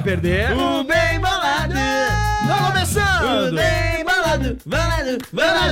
vai perder. O bem bolado. Tá começando. O bem bolado. Bolado, bolado.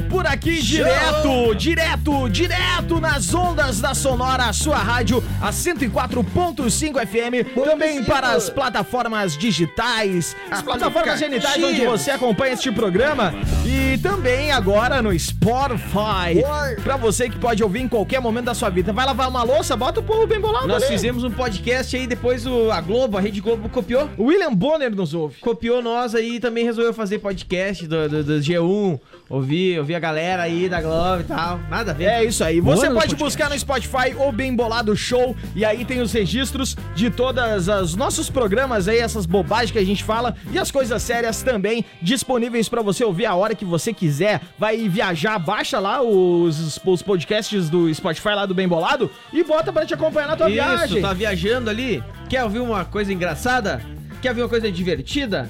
Por aqui, direto, direto, direto nas ondas da Sonora, sua rádio, a 104.5 FM, também para as plataformas digitais, as plataformas genitais onde você acompanha este programa e também agora no Spotify, pra você que pode ouvir em qualquer momento da sua vida. Vai lavar uma louça, bota o povo Bem Bolado Nós ali. fizemos um podcast aí, depois o, a Globo, a Rede Globo copiou. O William Bonner nos ouve. Copiou nós aí e também resolveu fazer podcast do, do, do G1. Ouvir, ouvir a galera aí da Globo e tal. Nada a ver. É isso aí. Você Boa no pode podcast. buscar no Spotify o Bem Bolado Show e aí tem os registros de todas os nossos programas aí, essas bobagens que a gente fala e as coisas sérias também disponíveis pra você ouvir a hora que você quiser. Vai viajar, baixa lá os, os podcasts do Spotify lá do Bem Bolado e bota pra te acompanhar na tua Isso, viagem. tá viajando ali? Quer ouvir uma coisa engraçada? Quer ouvir uma coisa divertida?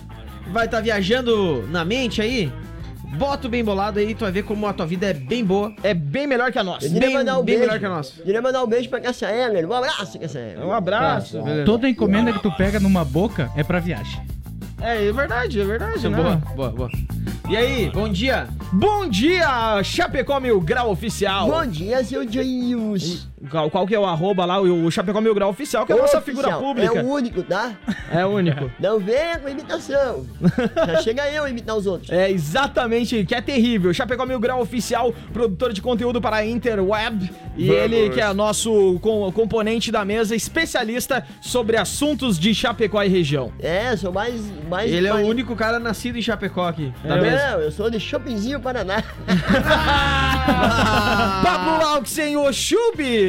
Vai estar viajando na mente aí? Bota o bem bolado aí, tu vai ver como a tua vida é bem boa. É bem melhor que a nossa. Eu Bem- mandar um bem beijo. melhor que a nossa. Queria mandar um beijo pra Cassia Heller. Um abraço, Cassia Heller. Um abraço. Beleza. Toda encomenda que tu pega numa boca é pra viagem. É, é verdade, é verdade, né? Boa, boa, boa. E aí, bom dia. Bom dia, Chapecó Mil Grau Oficial. Bom dia, seu Jails. Qual, qual que é o arroba lá? O, o Chapecó Mil Grau Oficial, que é a nossa figura pública. É o único, tá? É o único. Não venha com imitação. Já chega eu a imitar os outros. É exatamente, que é terrível. Chapecó Mil Grau Oficial, produtor de conteúdo para a Interweb. E Vamos. ele que é nosso com- componente da mesa, especialista sobre assuntos de Chapecó e região. É, sou mais. mais Ele é o mais- único cara nascido em Chapecó aqui. É mesa. Não, eu sou de Shoppingzinho Paraná. Pablo Lauxen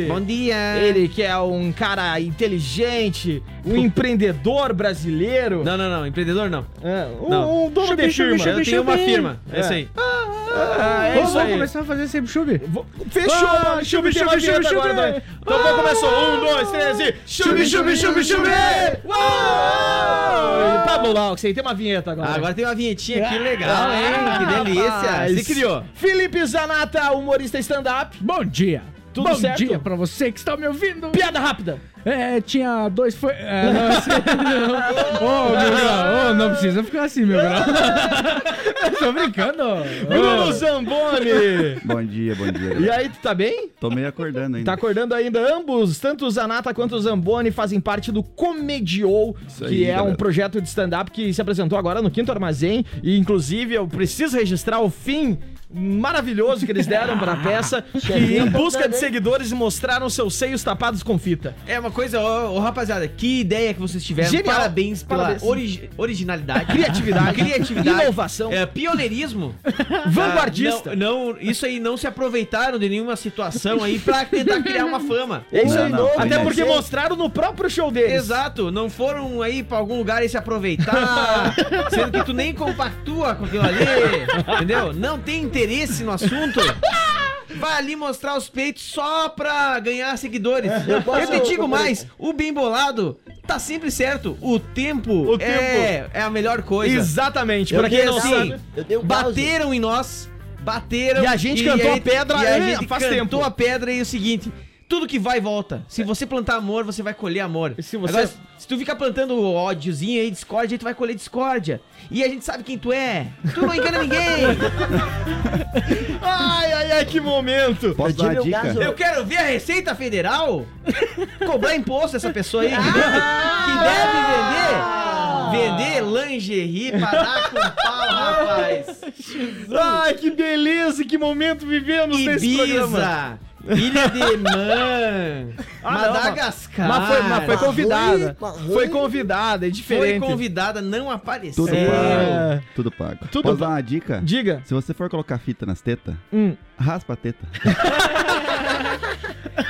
Bom dia. Ele que é um cara inteligente, um empreendedor brasileiro. Não, não, não. Empreendedor não. É, um, Não. um dono de firma. Eu tenho uma firma. É isso aí. Ah, é Vamos isso aí. começar a fazer sempre chubi. Fechou, Ah, mano. Chubi, chubi, chubi, chubi, chubi, chubi, agora, chubi. Então vamos começou. Um, dois, três e... Chubi, chubi, chubi, chubi. Uou! Pablo Lauxen, tem uma vinheta agora. Ah, agora tem uma vinhetinha aqui legal, hein? Que delícia. Rapaz. Você criou. Felipe Zanata, humorista stand-up. Bom dia. Tudo Bom certo? dia pra você que está me ouvindo. Piada rápida. É, tinha dois foi. É, não, assim, não. Ô, meu grau, ô, não precisa ficar assim, meu grau. Tô brincando. Bruno Zamboni. Bom dia, bom dia. E aí, tu tá bem? Tô meio acordando ainda. Tá acordando ainda? Ambos, tanto o Zanata quanto o Zamboni, fazem parte do Comediou, Isso aí, que é um galera. projeto de stand-up que se apresentou agora no Quinto Armazém. E, inclusive, eu preciso registrar o fim maravilhoso que eles deram pra peça, que em busca de seguidores mostraram seus seios tapados com fita. É uma coisa, ô, ô, rapaziada, que ideia que vocês tiveram. Genial. Parabéns pela Parabéns. origi- originalidade. Criatividade. Criatividade. Inovação. É, pioneirismo. Vanguardista. Ah, não, não, isso aí não se aproveitaram de nenhuma situação aí pra tentar criar uma fama. É isso Não, aí. não, foi Até porque mostraram no próprio show deles. Exato, não foram aí pra algum lugar e se aproveitar, sendo que tu nem compactua com aquilo ali, entendeu? Não tem interesse no assunto. Vai ali mostrar os peitos só pra ganhar seguidores. Eu, posso- te digo eu- mais, o bem bolado tá sempre certo. O tempo, O é, é a melhor coisa. Exatamente. Eu Pra quem não assim, sabe. Eu. Bateram em nós, bateram. E a gente cantou a pedra, e a é, gente faz cantou tempo. a pedra e o seguinte. Tudo que vai volta. Se você plantar amor, você vai colher amor. E se você- Agora, se tu ficar plantando ódiozinho aí, discórdia, aí tu vai colher discórdia. E a gente sabe quem tu é. Tu não engana ninguém. Ai, ai, ai, que momento. Posso Eu dar uma um dica? caso- Eu quero ver a Receita Federal cobrar imposto essa pessoa aí que deve, que deve vender, vender lingerie pra dar com pau, rapaz. Ai, que beleza, que momento vivemos nesse programa. Ilha de Man, Ah, não, Madagascar. Mas foi, mas foi convidada. marrui. Foi convidada, é Foi diferente. convidada, não apareceu. Tudo É. pago. Tudo pago. Tudo Posso dar uma dica? Diga. Se você for colocar fita nas tetas, Hum. raspa a teta.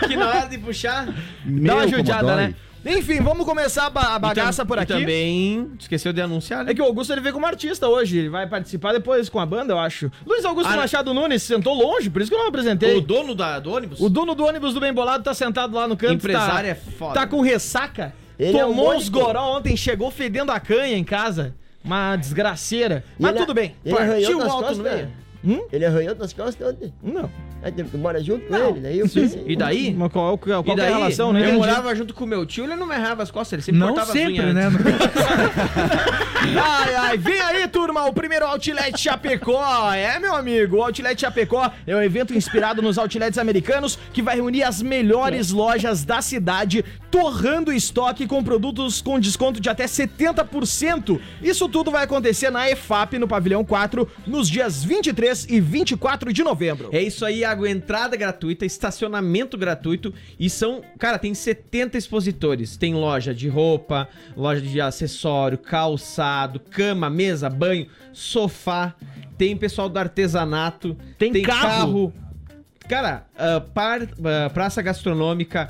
Que na hora de puxar. Dá Meu, uma judiada, né? Enfim, vamos começar a ba- a bagaça tam- por aqui. também, esqueceu de anunciar, né? É que o Augusto ele veio como artista hoje. Ele vai participar depois com a banda, eu acho. Luiz Augusto Ah, Machado Nunes sentou longe, por isso que eu não apresentei. O dono da, do ônibus? O dono do ônibus do Bem Bolado tá sentado lá no canto. Empresário tá, é foda. Tá com ressaca. Ele é Tomou um uns goró ontem, chegou fedendo a canha em casa. Uma desgraceira. Mas ele- tudo bem. Ele arranhou Partiu nas alto costas, no meio. Hum? Ele arranhou nas costas ontem. Não. Aí tu tu mora junto com ele, daí eu pensei, E daí? Mas qual, qual, qual e que é daí? a relação, né? eu Entendi. morava junto com meu tio, ele não me errava as costas, ele sempre Não cortava as sempre, unhas né? Ai, ai, vem aí, turma, o primeiro Outlet Chapecó. É, meu amigo, o Outlet Chapecó é um evento inspirado nos outlets americanos que vai reunir as melhores lojas da cidade, torrando estoque com produtos com desconto de até 70%. Isso tudo vai acontecer na EFAP, no Pavilhão 4, nos dias 23 e 24 de novembro. É isso aí, água entrada gratuita, estacionamento gratuito e são, cara, tem 70 expositores. Tem loja de roupa, loja de acessório, calçado, cama, mesa, banho, sofá. Tem pessoal do artesanato, Tem carro. Cara, ah, par- ah, praça gastronômica,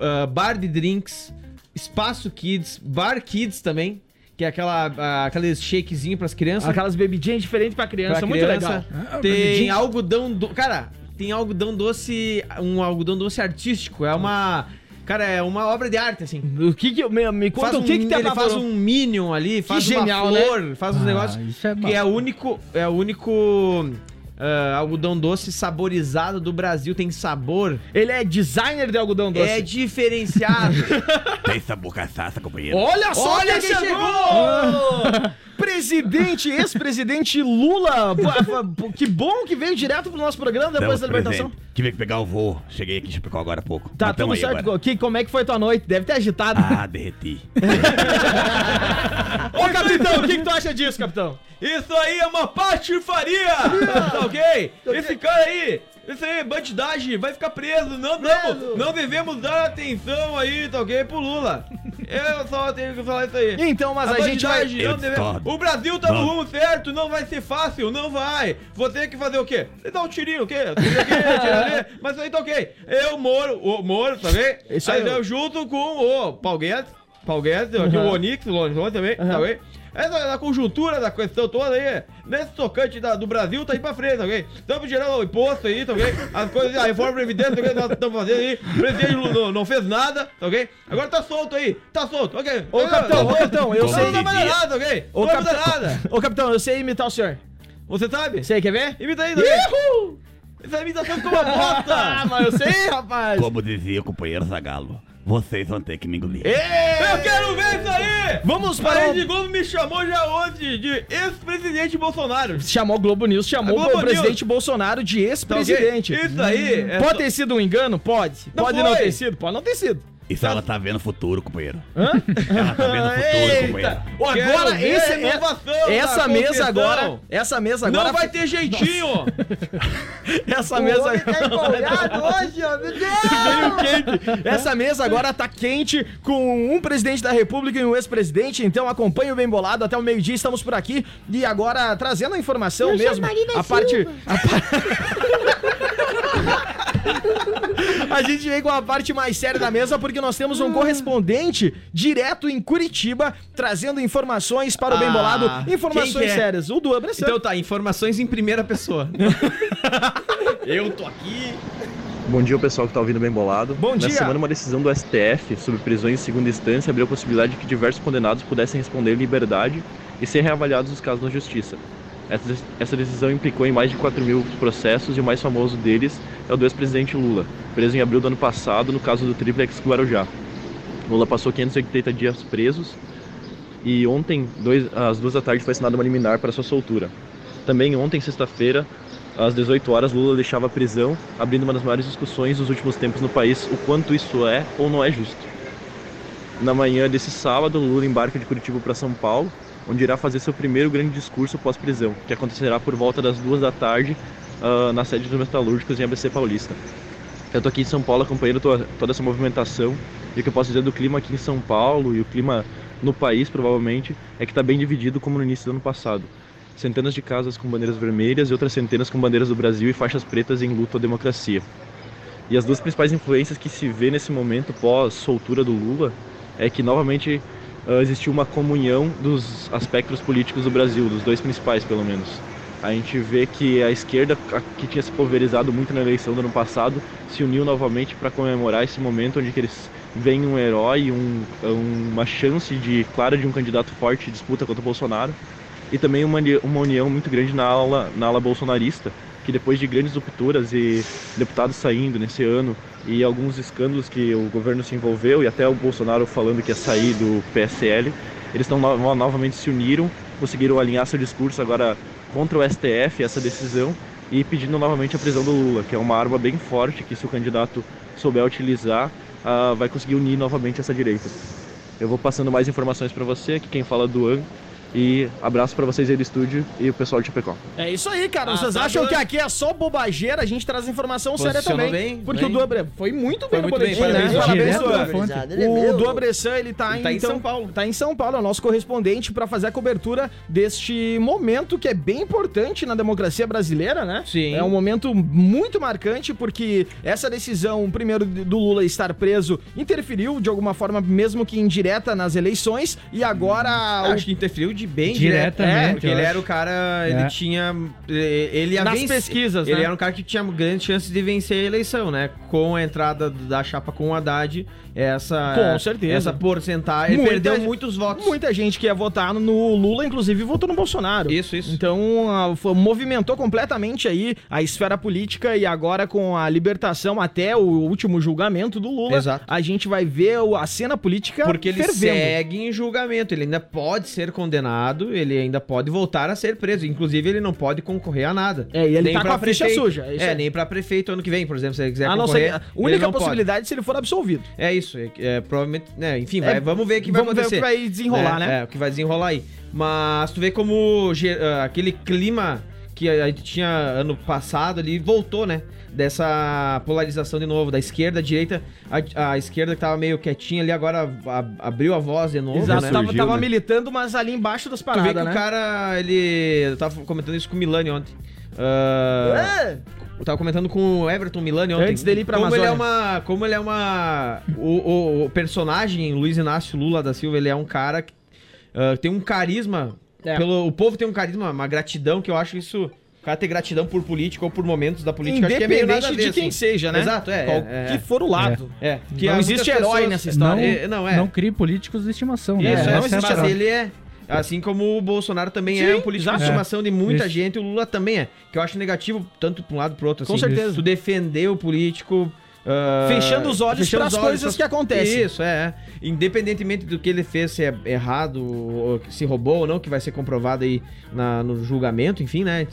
ah, bar de drinks, espaço kids, bar kids também, que é aquela ah, aqueles shakezinho pras crianças. Aquelas bebidinhas diferentes pra criança, Pra muito criança. legal. Ah, Tem bebidinha. algodão do... Cara, tem algodão doce, um algodão doce artístico. É uma... Cara, é uma obra de arte, assim. O que que, me, me conta Faz o que um- que tem ele faz um minion ali, faz genial, uma flor, faz uns Ah, negócios isso é que é o único, é o único ah, algodão doce saborizado do Brasil, tem sabor, Ele é designer de algodão doce. é diferenciado. Tem sabor caçaça, companheiro. Olha só Olha quem quem chegou! Presidente, ex-presidente Lula. Pô, Que bom que veio direto pro nosso programa depois da libertação. Tive que pegar o voo. Cheguei aqui em Chapecó agora há pouco. Tá Mas tamo tudo certo. Que, como é que foi tua noite? Deve ter agitado. Ah, derreti. Ô, capitão, o que, que tu acha disso, capitão? Isso aí é uma patifaria! tá ok? Esse cara aí, esse aí, bandidagem, vai ficar preso. Não, não, não devemos dar atenção aí, tá ok? Pro Lula. Eu só tenho que falar isso aí. Então, mas a, gente vai. não. O Brasil tá no rumo certo, não vai ser fácil, não vai. Vou ter que fazer o quê? Dar um tirinho, o quê? Aqui, mas aí tá ok. Eu moro, o Moro, tá vendo? Isso aí aí, eu junto com o Paul Guedes, Paul Guedes, aqui o Onix, o Longe também, tá vendo? Essa da conjuntura da questão toda aí, nesse tocante da- do Brasil, tá aí pra frente, tá ok? Estamos gerando o imposto aí, tá ok? As coisas, a reforma previdência, tá ok? Nós estamos fazendo aí. O presidente não, não- fez nada, tá ok? Agora tá solto aí, tá solto, ok? Ô, capitão, ô, capitão, eu sei. Não vai nada, ok? Ô, não capitão, nada. ô, capitão, eu sei imitar o senhor. Você sabe? Sei, quer ver? Imita aí, tá! Essa imitação ficou uma Ah, bosta! mas eu sei, rapaz. Como dizia o companheiro Zagalo, vocês vão ter que me engolir. Eu quero ver isso aí! Vamos A para Rede o... Globo me chamou já hoje de ex-presidente Bolsonaro. Chamou o Globo News, chamou A Globo o presidente. Bolsonaro de Tá ok? ex-presidente. Isso aí é Pode só- ter sido um engano? Pode. Não pode não foi. ter sido? Pode não ter sido. Isso ela tá vendo o futuro, companheiro. Hã? Ela tá vendo o futuro, companheiro. Agora, ver esse, a inovação essa da mesa agora, essa mesa agora, Não vai ter jeitinho! essa O mesa tá empolgado hoje, ó, meu Deus! Veio quente. Essa mesa agora tá quente com um presidente da república e um ex-presidente, então acompanhe o Bem Bolado até o meio-dia, estamos por aqui e agora trazendo a informação Eu mesmo, a parte a, pa- A gente vem com a parte mais séria da mesa porque nós temos um correspondente direto em Curitiba trazendo informações para o Bem Ah, Bolado, quem informações que é? sérias. O Duan Bressan. Então tá, informações em primeira pessoa. Eu tô aqui. Bom dia, pessoal que tá ouvindo bem bolado. Bom Nessa dia. semana, uma decisão do STF sobre prisões em segunda instância abriu a possibilidade de que diversos condenados pudessem responder em liberdade e ser reavaliados os casos na justiça. Essa, essa decisão implicou em mais de 4 mil processos e o mais famoso deles é o do ex-presidente Lula, preso em abril do ano passado no caso do Triplex Guarujá. Lula passou 580 dias presos e ontem, dois, às duas da tarde, foi assinada uma liminar para sua soltura. Também ontem, sexta-feira, às 18 horas, Lula deixava a prisão, abrindo uma das maiores discussões dos últimos tempos no país, o quanto isso é ou não é justo. Na manhã desse sábado, Lula embarca de Curitiba para São Paulo, onde irá fazer seu primeiro grande discurso pós-prisão, que acontecerá por volta das duas da tarde ah, na sede dos metalúrgicos em ABC Paulista. Eu tô aqui em São Paulo acompanhando to- toda essa movimentação e o que eu posso dizer do clima aqui em São Paulo e o clima no país, provavelmente, é que está bem dividido como no início do ano passado. Centenas de casas com bandeiras vermelhas e outras centenas com bandeiras do Brasil e faixas pretas em luto à democracia. E as duas principais influências que se vê nesse momento pós-soltura do Lula é que novamente ah, existiu uma comunhão dos aspectos políticos do Brasil, dos dois principais pelo menos. A gente vê que a esquerda, que tinha se pulverizado muito na eleição do ano passado, se uniu novamente para comemorar esse momento onde eles veem um herói, um, uma chance de clara de um candidato forte em disputa contra o Bolsonaro. e também uma, uma união muito grande na ala, na ala bolsonarista, que depois de grandes rupturas e deputados saindo nesse ano e alguns escândalos que o governo se envolveu e até o Bolsonaro falando que ia sair do PSL, eles estão no- novamente se uniram, conseguiram alinhar seu discurso agora contra o STF, essa decisão, e pedindo novamente a prisão do Lula, que é uma arma bem forte que se o candidato souber utilizar, ah, vai conseguir unir novamente essa direita. Eu vou passando mais informações para você, aqui quem fala é Duan, e abraço para vocês aí do estúdio e o pessoal de Chapecó. É isso aí, cara. Ah, Vocês tá acham doido. que aqui é só bobageira? A gente traz informação séria também. bem, porque bem. o Duabre foi muito Foi bem no muito bem, boletim, parabéns, né? Duan. da fonte. Ele é O meu. do Bressan, ele tá, Ele tá em então, São Paulo. Tá em São Paulo, é o nosso correspondente pra fazer a cobertura deste momento que é bem importante na democracia brasileira, né? Sim. É um momento muito marcante porque essa decisão, primeiro do Lula estar preso, interferiu de alguma forma, mesmo que indireta, nas eleições e agora o Acho que interferiu de bem Diretamente, direto. É, porque ele acho. era o cara, ele É. tinha. Ele ia Nas vencer- pesquisas, Ele né? era um cara que tinha grandes chances de vencer a eleição, né? Com a entrada da chapa com o Haddad, essa. Com certeza. Essa porcentagem. Muita perdeu muitos votos. Muita gente que ia votar no Lula, inclusive, votou no Bolsonaro. Isso, isso. Então, foi- movimentou completamente aí a esfera política e agora com a libertação até o último julgamento do Lula, Exato. a gente vai ver a cena política Porque ele fervendo. segue em julgamento, ele ainda pode ser condenado, ele ainda pode voltar a ser preso. Inclusive, ele não pode concorrer a nada. É, e ele Nem tá com a ficha prefeito. suja, é É, nem pra prefeito ano que vem, por exemplo, se ele quiser A não concorrer. ser, a única não pode. possibilidade se ele for absolvido. É isso, é, é, provavelmente, né, enfim, vai, É, vamos ver o que vai vamos ver o acontecer. que vai desenrolar, né? É, o que vai desenrolar aí. Mas tu vê como ah, aquele clima que a gente tinha ano passado ali voltou, né? Dessa polarização de novo, da esquerda à direita. A, a esquerda que tava meio quietinha ali, agora a- abriu a voz de novo, Exato, né? tava, Surgiu, tava né? militando, mas ali embaixo das Tu vê paradas, que né? o cara, ele. Eu tava comentando isso com o Milani ontem. Ah, É, eu tava comentando com o Everton Milani ontem. Antes dele ir pra como ele é uma Como ele é uma. O, o- o personagem Luiz Inácio Lula da Silva, ele é um cara que ah, tem um carisma. É. Pelo, o povo tem um carisma, uma gratidão que eu acho isso. O cara ter gratidão por política ou por momentos da política, acho que é meio nada ver, de quem assim. seja, né? Exato, é. Qual é, que for o lado. é. Que Não existe herói pessoas- nessa Não, história. É, não, é. não crie políticos de estimação, né? Isso, É, é, não existe mas ele é. Assim como o Bolsonaro também Sim, é um político de exato. estimação de muita Isso. gente, o Lula também é. Que eu acho negativo, tanto pra um lado pro outro. Com assim, certeza. Tu defender o político. Ah, Fechando os olhos os olhos coisas pras- que acontecem. Isso, é. é. Independentemente do que ele fez, se é errado, se roubou ou não, que vai ser comprovado aí na- no julgamento, enfim, né?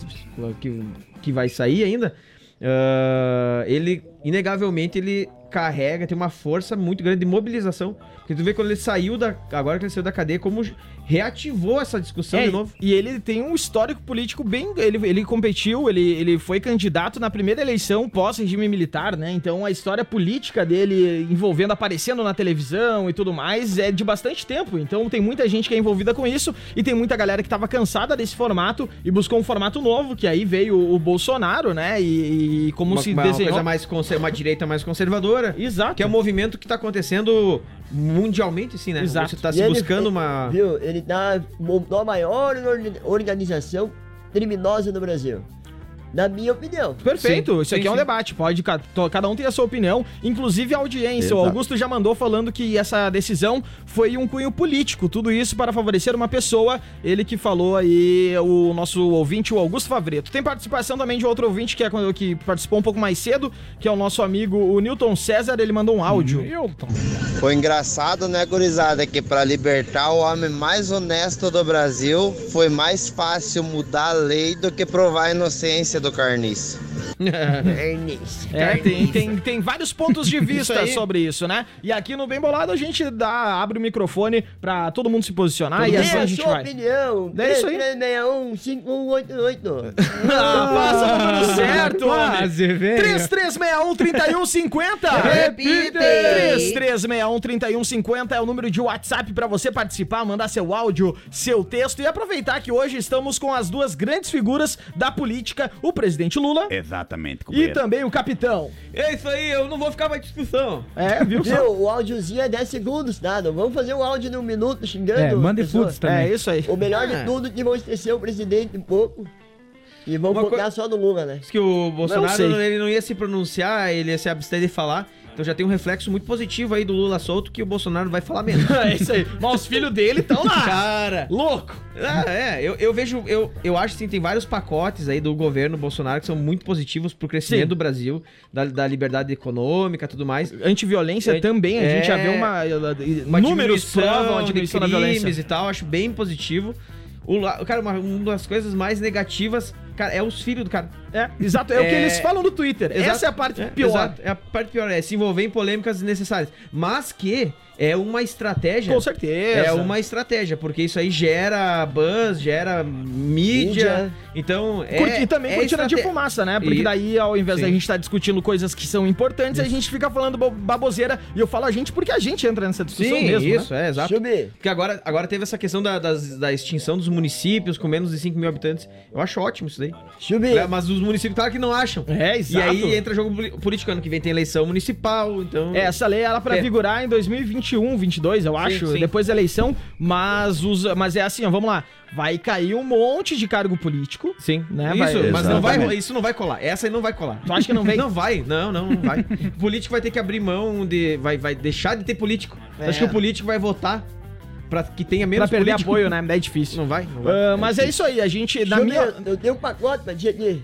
Que, que vai sair ainda. ah, ele, inegavelmente, ele carrega, tem uma força muito grande de mobilização. Porque tu vê quando ele saiu da. Agora que ele saiu da cadeia, como reativou essa discussão É, de novo. E ele tem um histórico político bem. Ele, ele competiu, ele, ele foi candidato na primeira eleição pós-regime militar, né? Então a história política dele envolvendo, aparecendo na televisão e tudo mais, é de bastante tempo. Então tem muita gente que é envolvida com isso e tem muita galera que tava cansada desse formato e buscou um formato novo, que aí veio o, Bolsonaro, né? E, e como uma, se uma desenhou. coisa mais conser- uma direita mais conservadora. Exato. Que é um movimento que tá acontecendo mundialmente, assim, né? Exato. Você tá E se ele- buscando ele- uma. Viu? Ele tá, montou a maior orga- organização criminosa no Brasil. Na minha opinião. Perfeito, Sim, isso aqui sim, é um sim. debate, pode, cada um tem a sua opinião, inclusive a audiência. O Exato. Augusto já mandou falando que essa decisão foi um cunho político, tudo isso para favorecer uma pessoa, ele que falou aí, o nosso ouvinte, o Augusto Favreto. Tem participação também de outro ouvinte que, é, que participou um pouco mais cedo, que é o nosso amigo, o Newton César, ele mandou um áudio. Milton. Foi engraçado, né, gurizada, que para libertar o homem mais honesto do Brasil, foi mais fácil mudar a lei do que provar a inocência do carniça. Ernest. É, tem, tem, tem vários pontos de vista aí. sobre isso, né? E aqui no Bem Bolado a gente dá, abre o microfone pra todo mundo se posicionar e assim a a gente sua vai. opinião. É isso aí. 3361-5188. Ah, passa o número certo. Quase, velho. 3361-3150. Repite. 3361-3150 é o número de WhatsApp pra você participar, mandar seu áudio, seu texto e aproveitar que hoje estamos com as duas grandes figuras da política, o presidente Lula Exatamente, e companheiro. também o capitão. É isso aí, eu não vou ficar mais discussão. É, viu? Viu? O áudiozinho é 10 segundos, tá? Não vamos fazer o áudio de um minuto xingando. É, pessoas. foods também. É isso aí. O melhor Ah. de tudo é que vão esquecer o presidente um pouco. E vão focar só no Lula, né? Diz que o Bolsonaro sei. ele não ia se pronunciar, ele ia se abster de falar. Então já tem um reflexo muito positivo aí do Lula solto que o Bolsonaro vai falar menos. É isso aí. Mas os filhos dele estão lá. Cara, Louco. Ah, é, eu, eu vejo, eu, eu acho assim, tem vários pacotes aí do governo Bolsonaro que são muito positivos pro crescimento Sim. do Brasil, da, da liberdade econômica e tudo mais. Antiviolência É, também, a gente já vê uma. Uma números provam a de diminuição da crimes violência. e tal, acho bem positivo. O, cara, uma, uma das coisas mais negativas, cara, é os filhos do cara. É, exato, é, o que É, eles falam no Twitter. Exato. Essa é a parte É, pior. exato, é a parte pior, é se envolver em polêmicas desnecessárias. Mas que é uma estratégia. Com certeza. É uma estratégia, porque isso aí gera buzz, gera mídia. Mídia. Então, é. Curti- e também é cortina de fumaça, né? Porque E- daí, ao invés da Sim. gente estar discutindo coisas que são importantes, a gente fica falando bo- baboseira. E eu falo a gente porque a gente entra nessa discussão Sim, mesmo. isso, né? é, exato. Chubi, Porque agora, agora teve essa questão da, das- da extinção dos municípios com menos de 5 mil habitantes. Eu acho ótimo isso daí. Chubi. É, Mas os municípios, claro que não acham. É, E exato. aí entra jogo político ano que vem tem eleição municipal, então. É, Essa lei era pra É. vigorar em 2021, 22, eu acho, sim. depois da eleição, mas os, mas é assim, ó, vamos lá. Vai cair um monte de cargo político. Sim, Né, Isso, vai- mas não vai, isso não vai colar. Essa aí não vai colar. Tu acha que não vem? Não vai, não, não, não vai. o político vai ter que abrir mão de. Vai, vai deixar de ter político. É. Acho que o político vai votar pra que tenha Pra menos perder político. apoio, né? É difícil. Não vai? Não vai. Ah, mas é isso aí, a gente, na minha... eu tenho um pacote pra dizer aqui.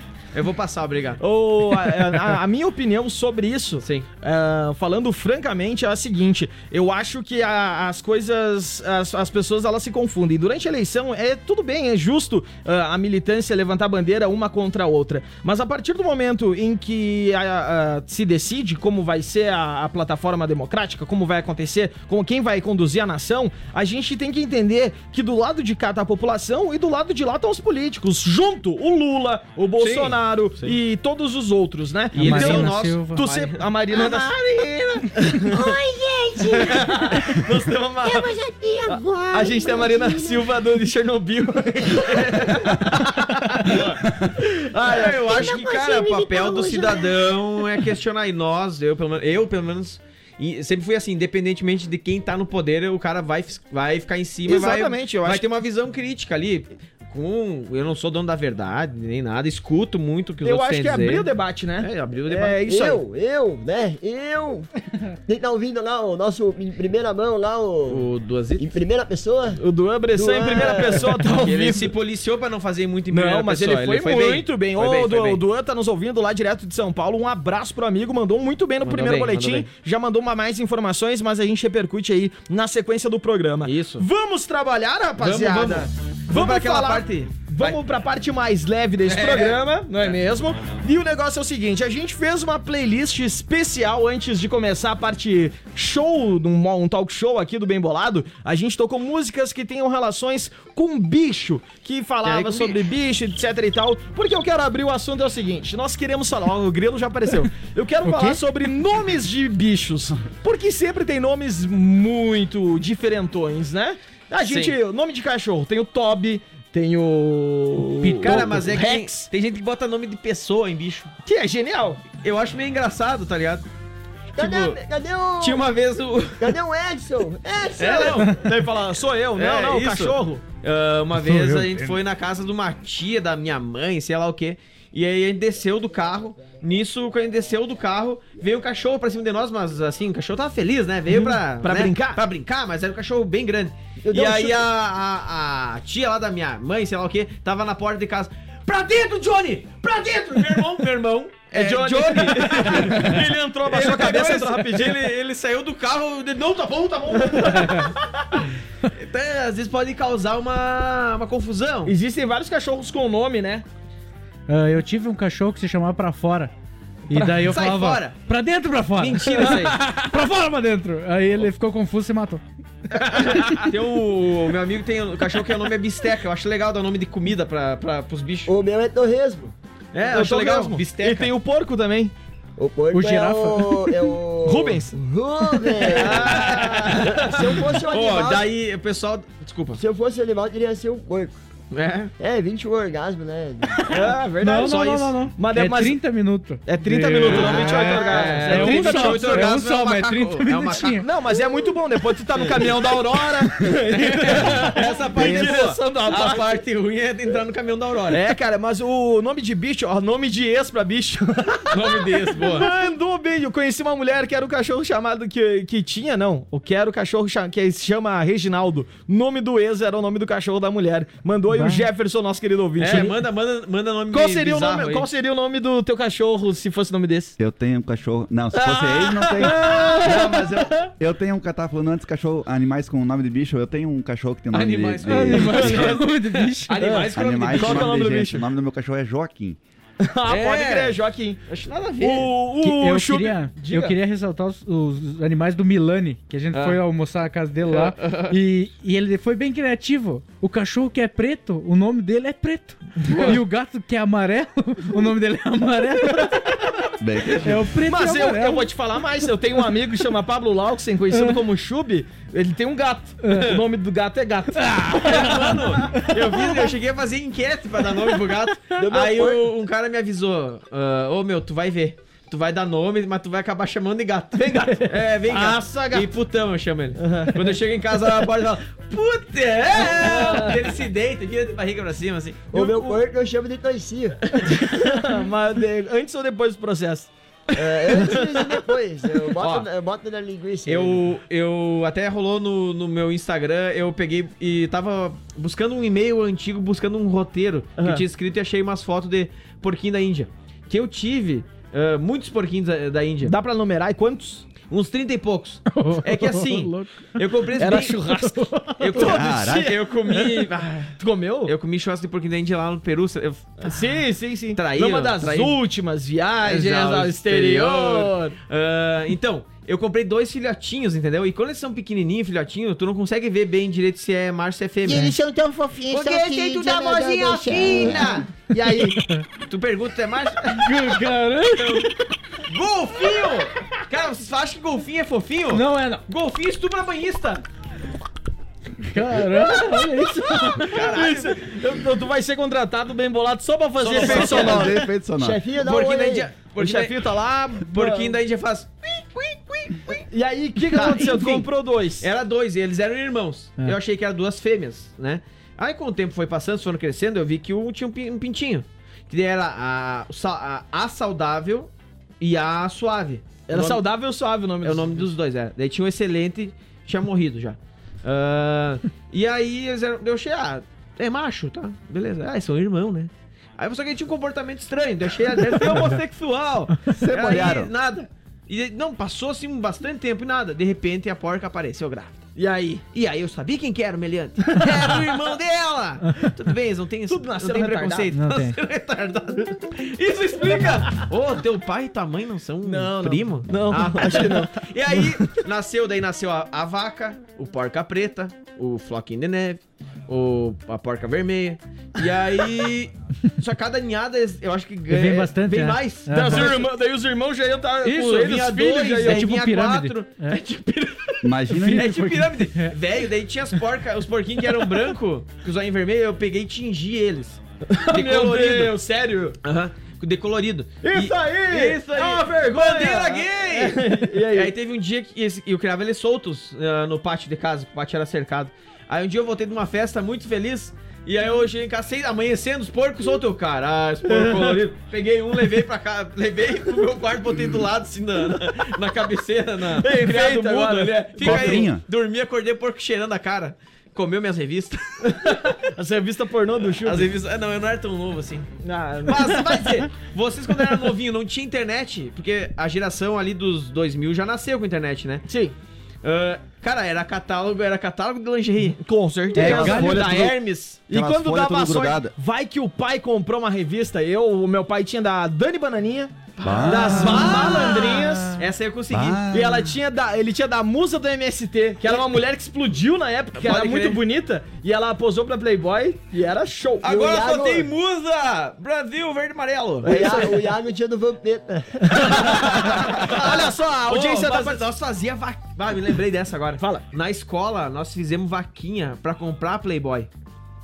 Eu vou passar, obrigado. Ô, a, a- minha opinião sobre isso, Sim. ah, falando francamente, é a seguinte: eu acho que a- as coisas, as, as pessoas elas se confundem. Durante a eleição é tudo bem, é justo ah, a militância levantar bandeira uma contra a outra. Mas a partir do momento em que a- se decide como vai ser a, plataforma democrática, como vai acontecer, como quem vai conduzir a nação, a gente tem que entender que do lado de cá tá a população e do lado de lá estão os políticos. Junto, o Lula, o Bolsonaro e todos os outros, né? E eles Marina são nossos. Silva. Tu se... A Marina da... Oi, gente! Nós temos uma... Temos aqui agora. A gente tem a Marina Silva do de Chernobyl. Ah, eu acho não que, cara, o papel do cidadão é questionar. E nós, eu pelo menos, eu, pelo menos, e sempre fui assim, independentemente de quem tá no poder, o cara vai, vai ficar em cima e vai, Exatamente, eu vai acho ter uma visão crítica ali. Com, eu não sou dono da verdade, nem nada, escuto muito o que os Eu outros acho têm que abriu o debate, né? É, abriu o debate. É isso aí. eu, eu, né? Eu. Quem tá ouvindo lá o nosso em primeira mão lá, o. O duas Em primeira pessoa? O Duan Bressan em primeira pessoa tá ao Ele se policiou pra não fazer muito em primeira Não, mas pessoa. ele foi, muito bem. Foi Ô, bem, foi Du- bem. o Duan tá nos ouvindo lá direto de São Paulo. Um abraço pro amigo, mandou muito bem no Mandou primeiro bem, boletim. mandou bem. Já mandou uma mais informações, mas a gente repercute aí na sequência do programa. Isso. Vamos trabalhar, rapaziada? Vamos, vamos. Vamos pra aquela parte- Vamos pra parte mais leve desse programa, não é mesmo? E o negócio é o seguinte: a gente fez uma playlist especial antes de começar a parte show, um, um talk show aqui do Bem Bolado. A gente tocou músicas que tenham relações com bicho, que falava com sobre bicho, etc e tal. Porque eu quero abrir o assunto é o seguinte: nós queremos falar, ó, o grilo já apareceu. Eu quero falar sobre nomes de bichos. Porque sempre tem nomes muito diferentões, né? A gente, o nome de cachorro, tem o Toby, tem o. Cara, o- mas o é que tem, gente que bota nome de pessoa em bicho. que é genial. Eu acho meio engraçado, tá ligado? Cadê, Tipo, cadê o. Tinha uma vez o. Cadê o Edson? Edson! É, não. Daí fala, sou eu, não, É, não, o isso. cachorro. Ah, uma vez eu. a gente foi na casa de uma tia da minha mãe, sei lá o quê. E aí a gente desceu do carro. Nisso, quando a gente desceu do carro, veio um cachorro pra cima de nós, mas assim, o cachorro tava feliz, né? Veio pra. pra né? brincar? Pra brincar, mas era um cachorro bem grande. E um aí a, a, a tia lá da minha mãe, sei lá o quê, tava na porta de casa. Pra dentro, Johnny! Pra dentro! Meu irmão, meu irmão. É, Johnny. Ele entrou, abaixou a cabeça, entrou rapidinho. Ele, ele saiu do carro, ele, não, tá bom, tá bom. então, às vezes pode causar uma, uma confusão. Existem vários cachorros com nome, né? Ah, eu tive um cachorro que se chamava Pra Fora. E daí eu Sai falava, fora. pra dentro ou pra fora? Mentira isso aí. pra fora ou pra dentro? Aí ele ficou confuso e se matou. Tem o, o meu amigo tem um cachorro que o nome é bisteca. Eu acho legal dar o nome de comida pra, pra, pros bichos. O meu é torresmo. É, eu Eu acho legal. mesmo. Bisteca. E tem o porco também. O porco O é girafa. o... É o... Rubens. Rubens! Ah, se eu fosse um Ó, animal... daí o pessoal. Desculpa. Se eu fosse um animal, teria ser um porco. É. É, 21 orgasmos, né? É, verdade. Não, só não, não, isso. não, não. Mas, é mas 30 minutos. é 30 minutos, não 28 orgasmos. É, É um 30 só, minutos. é um só, mas é macaco- 30 é um minutinhos. Não, mas é muito bom. Depois tu tá no caminhão da Aurora. Essa parte é direção da. A parte ruim é entrar no caminhão da Aurora. É, cara, mas o nome de bicho, ó, nome de ex pra bicho. Nome desse, boa. Mandou bem. Eu conheci uma mulher que era o cachorro chamado que, que tinha, não. O que era o cachorro que se chama Reginaldo. Nome do ex era o nome do cachorro da mulher. Mandou aí o. Jefferson, nosso querido ouvinte. É, manda, manda, manda nome Qual seria, o nome, aí. qual seria o nome do teu cachorro se fosse o nome desse? Eu tenho um cachorro. Não, se fosse ele, não tem. Não, mas eu, eu tenho um. Falando antes cachorro, animais com nome de bicho. Eu tenho um cachorro que tem nome Animais de. com de- Animais com nome de bicho. Animais com nome de Animais bicho. com Qual que é o nome do bicho? O nome do meu cachorro é Joaquim. Ah, É. pode crer, Joaquim. Acho nada a ver. O, o eu, Chup- queria, Diga. eu queria ressaltar os, os animais do Milani, que a gente Ah. foi almoçar na casa dele lá. e, e ele foi bem criativo. O cachorro que é preto, o nome dele é preto. e o gato que é amarelo, o nome dele é amarelo. Bem, É o preto Mas eu, eu vou te falar mais. Eu tenho um amigo que chama Pablo Lauxen, conhecido como Chub. Ele tem um gato. O nome do gato é gato. Mano, eu, fiz, eu cheguei a fazer enquete pra dar nome pro gato. Aí o- um cara me avisou: ah, Ô meu, tu vai ver. Tu vai dar nome, mas tu vai acabar chamando de gato. Vem, gato. É, vem, gato. Nossa, gato. E putão, eu chamo ele. Quando eu chego em casa, a porta fala: Puta, é! Ele se deita, vira de barriga pra cima, assim. O meu porco eu chamo de toicinho. Mas antes ou depois do processo? É, antes e depois. Eu boto, Ó, na- eu boto na linguiça. Eu, eu até rolou no, no meu Instagram, eu peguei e tava buscando um e-mail antigo, buscando um roteiro que Aham. eu tinha escrito e achei umas fotos de porquinho da Índia. Que eu tive ah, muitos porquinhos da, da Índia. Dá pra numerar e quantos? Uns 30 e poucos. É que assim, eu comprei esse Era bem- churrasco. Eu, comi- Caralho. eu comi. ah, Tu comeu? Eu comi churrasco de porquinho da Índia lá no Peru. Eu, Sim, sim, sim. Traíram, Numa das traíram. últimas viagens Ao ao exterior. Ah, então, eu comprei dois filhotinhos, entendeu? E quando eles são pequenininhos, filhotinho, tu não consegue ver bem direito se é macho ou se é fêmea. são tão fofinhos, Porque esse aí tu dá vozinha fina. E aí, tu pergunta se é macho? Caramba. Golfinho! Cara, vocês acham que golfinho é fofinho? Não é, não. Golfinho estupra banhista. Caramba, olha isso. Isso. Eu- tu vai ser contratado bem bolado só pra fazer Só efeito pra sonoro. Fazer efeito sonoro. Chefinho, dá um Porquinho oi da. Índia. O chefinho tá lá. Porquinho da Índia faz. E aí, o que, que Tá, aconteceu? Tu enfim. comprou dois. Era dois, e eles eram irmãos. É. Eu achei que eram duas fêmeas, né? Aí com o tempo foi passando, foram crescendo, eu vi que um tinha um pin- pintinho. Que era a, a, a saudável e a suave. Era nome- saudável ou suave o nome É o nome dos dois, é. Daí tinha um excelente, tinha morrido já. Ah, e aí eles eram. Eu achei, ah, é macho, tá? Beleza. Ah, eles são irmão, né? Aí só que ele tinha um comportamento estranho, eu achei, ah, deve ser homossexual. Aí. Nada. E não, passou assim bastante tempo e nada. De repente a porca apareceu grávida. E aí? E aí eu sabia quem que era o meliante. Era o irmão dela! Tudo bem, eles não tem, Tudo não nasceu tem retardado. preconceito. Não tem. Nasceu retardado. Isso explica! Ô, teu pai e tua mãe não são Não, não. primo? Não, Ah, acho que não. E aí, nasceu, daí nasceu a, a vaca, o porca preta, o floquinho de neve, o, a porca vermelha. E aí. Só cada ninhada, eu acho que ganha. vem bastante, Vem né? mais. É. Daí os, irmãos, daí os irmãos já iam estar Isso, com eles, vinha os filhos dois, já iam... É tipo vinha pirâmide. quatro. É. É tipo pirâmide. Imagina É tipo pirâmide. Velho, daí tinha as porca, os porquinhos que eram branco, que os olhinhos vermelhos, eu peguei e tingi eles. De Meu colorido. Deus, sério? Aham. De colorido. Isso E- aí! Isso aí! É uma vergonha! Bandeira gay! E aí? aí? teve um dia que esse- eu criava eles soltos ah, no pátio de casa, o pátio era cercado. Aí um dia eu voltei de uma festa muito feliz. E aí eu cheguei em casa, sei, amanhecendo, os porcos eu, cara, ah, esse porco colorido. Peguei um, levei pra cá, levei pro meu quarto, botei do lado, assim, na, na, na cabeceira, na Bem criado feito mudo agora, né? Fica aí, dormi, acordei, porco cheirando a cara. Comeu minhas revistas. As revistas pornô do Chupa. As revistas. ah, Não, eu não era tão novo assim. Ah, Mas vai dizer, vocês quando eram novinho não tinha internet, porque a geração ali dos 2000 já nasceu com internet, né? Sim. Ah, cara, era catálogo, era catálogo de lingerie. Com certeza. É, Aquelas folhas tudo- da Hermes. E quando dava sorte, grudada. vai que o pai comprou uma revista, eu, o meu pai tinha da Dani Bananinha, Bah. das malandrinhas, Essa aí eu consegui. Bah. e ela tinha da, ele tinha da musa do MST, que era uma mulher que explodiu na época, que Pode era muito crer. bonita, e ela posou pra Playboy e era show. Agora E o só Iago- tem musa! Brasil, verde e amarelo. O Iago, o Iago tinha do Vampeta. Olha só, a audiência Ô, tá mas Nós fazia vaquinha. Ah, me lembrei dessa agora. Fala. Na escola, nós fizemos vaquinha pra comprar Playboy.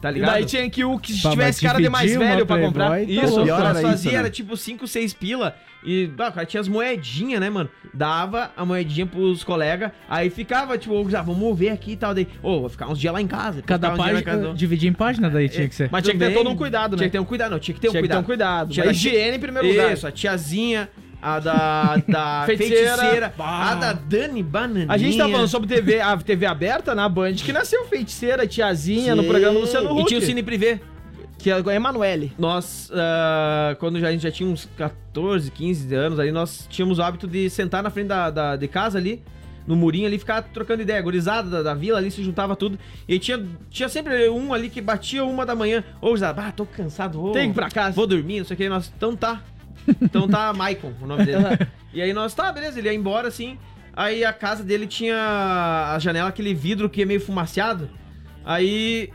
Tá E ligado? daí tinha que o que Pra tivesse cara de mais velho pra Playboy, comprar. tá Isso, pior nós fazia, né? era tipo 5, 6 pila. E ah, o cara tinha as moedinhas, né, mano? Dava a moedinha pros colegas, aí ficava, tipo, ah, vamos ver aqui e tal. Daí, ô, vou ficar uns dias lá em casa. Cada página, casa. dividir em página daí tinha que ser. Mas tinha que ter todo um cuidado, né? Tinha que ter um cuidado, não, tinha que ter um Tinha que ter cuidado. um cuidado. Tinha higiene em primeiro lugar. Isso, a tiazinha, a da, da Feiticeira. feiticeira, a da Dani Bananinha. A gente tá falando sobre TV, a TV aberta na Band, que nasceu feiticeira, tiazinha, no Sim. programa Luciano E Huck. tinha o Cine Privé. Que é a Emanuele. Nós, ah, quando já- a gente já tinha uns 14, 15 anos ali, nós tínhamos o hábito de sentar na frente da, da- de casa ali, no murinho ali, e ficar trocando ideia. Gurizada da, da vila ali, se juntava tudo. E tinha, tinha sempre um ali que batia uma da manhã. Ô, gurizada, ah, tô cansado, vou, Tem que ir pra casa. vou dormir, não sei o que. Nós, então tá. Então tá Maicon, o nome dele. e aí nós, tá, beleza, ele ia embora assim. Aí a casa dele tinha a janela, aquele vidro que é meio fumaciado. Aí.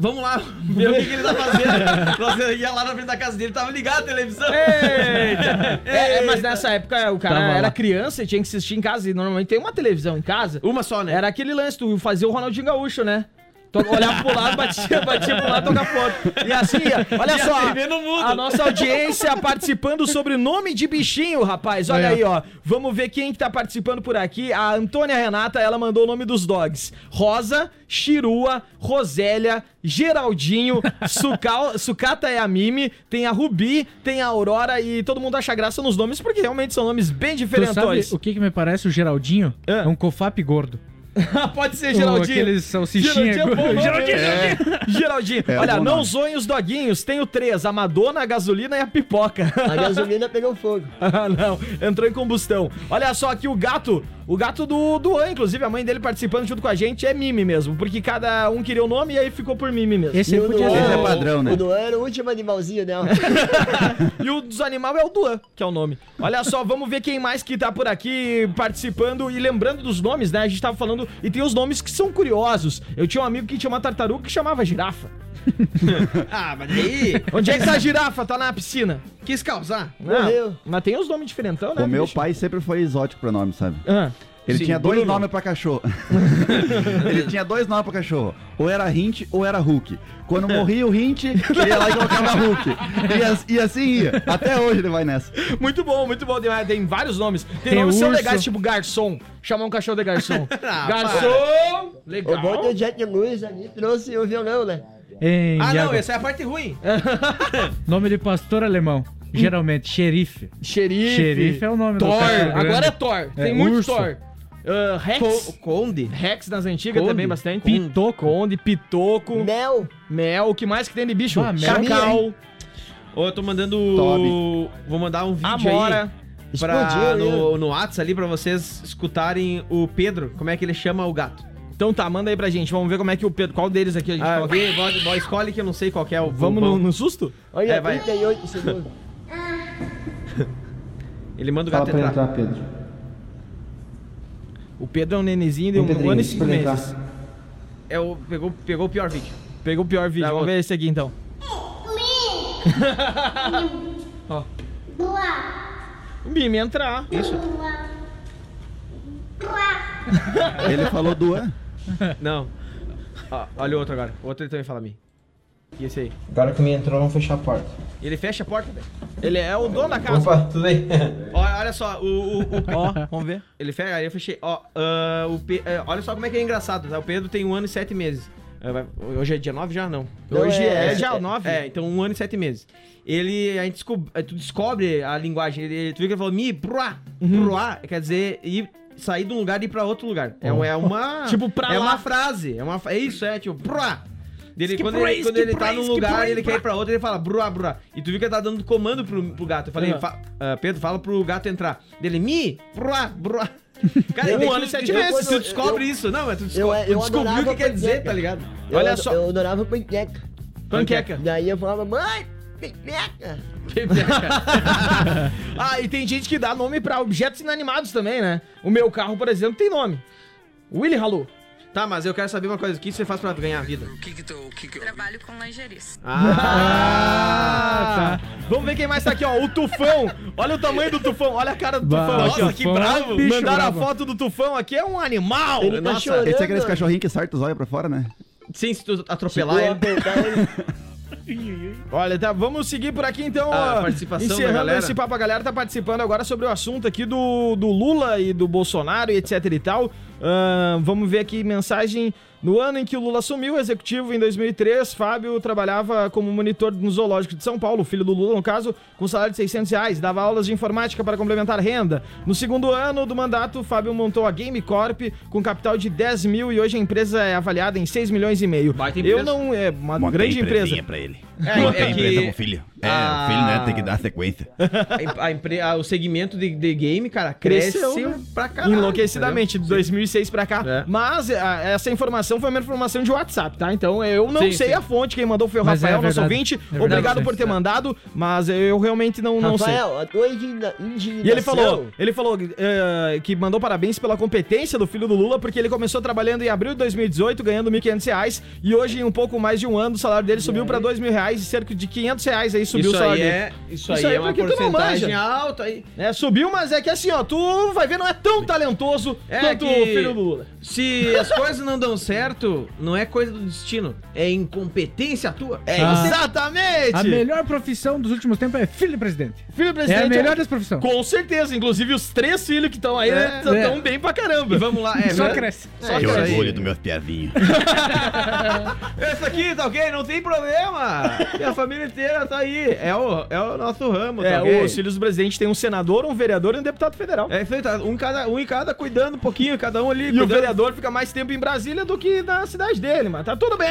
Vamos lá, ver o que, que ele tá fazendo. Nós ia lá na frente da casa dele, tava ligado a televisão. Eita! É, é, mas nessa época o cara Tava era lá. criança e tinha que assistir em casa. E normalmente tem uma televisão em casa. Uma só, né? Era aquele lance, tu fazia o Ronaldinho Gaúcho, né? Tu olhava pro lado, batia, batia pro lado, tocava pro outro. E assim, olha E a só, a nossa audiência participando sobre nome de bichinho, rapaz. Olha Aí, aí, ó. Vamos ver quem que tá participando por aqui. A Antônia Renata, ela mandou o nome dos dogs. Rosa, Chirua, Rosélia, Geraldinho, Sucal, Sucata é a Mimi, tem a Rubi, tem a Aurora e todo mundo acha graça nos nomes porque realmente são nomes bem diferentões. o que que me parece o Geraldinho? Ah. É um cofap gordo. Pode ser Geraldinho. Aqueles salsichinha Geraldinho é bom nome. Geraldinho, É. Geraldinho. É, Olha, não zoem os doguinhos. Tenho três: a Madonna, a gasolina e a pipoca. A gasolina pegou fogo. Ah, não. Entrou em combustão. Olha só aqui o gato. O gato do, do An, inclusive, a mãe dele participando junto com a gente é Mimi mesmo. Porque cada um queria o nome e aí ficou por Mimi mesmo. Esse do Esse é padrão, né? O do era o último animalzinho dela. E o dos animais é o Duan, que é o nome. Olha só, vamos ver quem mais que tá por aqui participando e lembrando dos nomes, né? A gente tava falando. E tem os nomes que são curiosos. Eu tinha um amigo que tinha uma tartaruga que chamava girafa. Ah, mas aí Onde é que tá a girafa? Tá na piscina. quis causar. Não, Morreu. mas tem os nomes diferentão, né? O meu bicho? pai sempre foi exótico pra nome, sabe? Ah. Ele Sim, tinha dois Bruno. nomes pra cachorro. ele tinha dois nomes pra cachorro. Ou era Hint ou era Hulk. Quando morria o Hint, ele ia lá e colocava Hulk. E, e assim ia. Até hoje ele vai nessa. Muito bom, muito bom. Tem, tem vários nomes. Tem, Tem nomes que são legais, tipo garçom. Chamar um cachorro de garçom. Ah, garçom! O Legal. bom do Jet Luz ali trouxe o violão, né? Em Ah, não, Iago, essa é a parte ruim. Nome de pastor alemão. Geralmente, xerife. Xerife. Xerife é o nome do Thor. cara grande. Agora é Thor. Tem É, muito urso. Thor. Ah, Rex. Co Conde. Rex nas antigas Conde. também bastante. Pitoco. Conde, Pitoco. Mel. Mel. O que mais que tem de bicho? Ah, mel. Cacau. Ô, eu tô mandando. Toby. Vou mandar um vídeo Amora. aí. Pra, Explodiu, no, no Whats ali pra vocês escutarem o Pedro, como é que ele chama o gato. Então tá, manda aí pra gente. Vamos ver como é que o Pedro. Qual deles aqui a gente Ah, coloca? vê, bota- bota- escolhe que eu não sei qual que é o. Vamos no, no susto? Olha, É, vai. 38 segundos. Ele manda o gato entrar. Pedro. O Pedro é um nenezinho de um Pedrinho, ano e cinco meses. É o, pegou, pegou o pior vídeo. Pegou o pior vídeo. Tá, Vamos ver esse aqui então. Ó. O Mimi entrar. Isso. Ele falou Duan. Não. Ó, olha o outro agora. O outro ele também fala mim. E esse aí. Agora que me entrou, vamos fechar a porta. Ele fecha a porta, velho. Ele é o dono da casa. Opa, tudo bem? Olha, olha só, o. o, o- Ó, vamos ver. ele fecha, aí eu fechei. Ó, ah, o Pe- é, olha só como é que é engraçado, tá? O Pedro tem um ano e sete meses. Ah, Hoje é dia 9 já? Não. Não, Hoje é, é- já o é- 9. É, então um ano e sete meses. Ele, a gente descob- tu descobre a linguagem. Ele, tu viu que ele falou mi, bruá, bruá, quer dizer ir, sair de um lugar e ir pra outro lugar. É, um- é uma. Tipo, pra É lá. uma frase. É, uma, é isso, é tipo, bruá. Dele, quando praise, ele, quando ele tá praise, num lugar praise, ele quer ir pra outro, ele fala bruá, bruá. E tu viu que ele tá dando comando pro, pro gato. Eu falei, Uhum. fa- ah, Pedro, fala pro gato entrar. Dele, mi, bruá, bruá. Cara, Um ano e sete meses. Tu descobre isso. Não, mas tu, desco eu- tu eu descobriu o que quer dizer, tá ligado? Eu, Olha só. Eu adorava panqueca. Panqueca. Daí eu falava, mãe, panqueca. ah, e tem gente que dá nome pra objetos inanimados também, né? O meu carro, por exemplo, tem nome. Willy Halu. Tá, mas eu quero saber uma coisa. O que você faz pra ganhar a vida? Trabalho com lingeries. Ah, tá. Vamos ver quem mais tá aqui, ó. O Tufão. Olha o tamanho do Tufão. Olha a cara do Bah, Tufão. Nossa, Nossa, que que bravo. bicho Mandaram bravo. a foto do Tufão aqui. É um animal. Ele tá Nossa. chorando. Esse é aqueles cachorrinhos que sartam os olhos pra fora, né? Sem se tu atropelar tu ele. Olha, tá, vamos seguir por aqui então. A participação da Encerrando galera. esse papo, a galera tá participando agora sobre o assunto aqui do, do Lula e do Bolsonaro e etc e tal. Vamos ver aqui mensagem. No ano em que o Lula assumiu o executivo, em 2003, Fábio trabalhava como monitor no zoológico de São Paulo, filho do Lula, no caso, com salário de 600 reais, dava aulas de informática para complementar renda. No segundo ano do mandato, Fábio montou a Game Corp com capital de 10 mil e hoje a empresa é avaliada em 6 milhões e meio. Eu não... É uma Montei grande empresa. pra ele. É, Montei é a empresa que- com filho. É, Ah. o filho, né, tem que dar sequência. A, a- o segmento de, de game, cara, Cresceu, cresceu né? pra caralho. Enlouquecidamente, de 2006 pra cá. É. Mas a- essa informação foi uma informação de WhatsApp, tá? Então eu não Sim, sei sim. a fonte, quem mandou foi o Mas é Rafael, nosso verdade. ouvinte. É verdade, Obrigado sim. por ter mandado, mas eu realmente não, não sei. Rafael, a tua indigna- indignação... E ele falou, ele falou eh, que mandou parabéns pela competência do filho do Lula, porque ele começou trabalhando em abril de 2018, ganhando 1.500 reais, e hoje, em um pouco mais de um ano, o salário dele subiu pra 2 mil reais e cerca de 500 reais aí subiu isso o salário aí dele. é, isso, Isso aí aí é uma porque tu não porcentagem manja. alta aí. É, subiu, mas é que assim, ó, tu vai ver, não é tão talentoso É quanto que- o filho do Lula. Se as coisas não dão certo, não é coisa do destino, é incompetência tua. É, Ah. exatamente! A melhor profissão dos últimos tempos é filho de presidente. Filho do presidente É a melhor das profissões. Com certeza, inclusive os três filhos que estão aí, né, É. estão bem pra caramba. E vamos lá, é, Só né? cresce. Só Que cresce. orgulho dos meus piazinhos. Esse aqui tá ok, não tem problema. Minha família inteira tá aí. É o, é o nosso ramo, É, tá ok? os filhos do presidente tem um senador, um vereador e um deputado federal. É isso aí, tá? Um em cada, um em cada cuidando um pouquinho, cada um ali. E o cuidando. Vereador fica mais tempo em Brasília do que na cidade dele, mas tá tudo bem.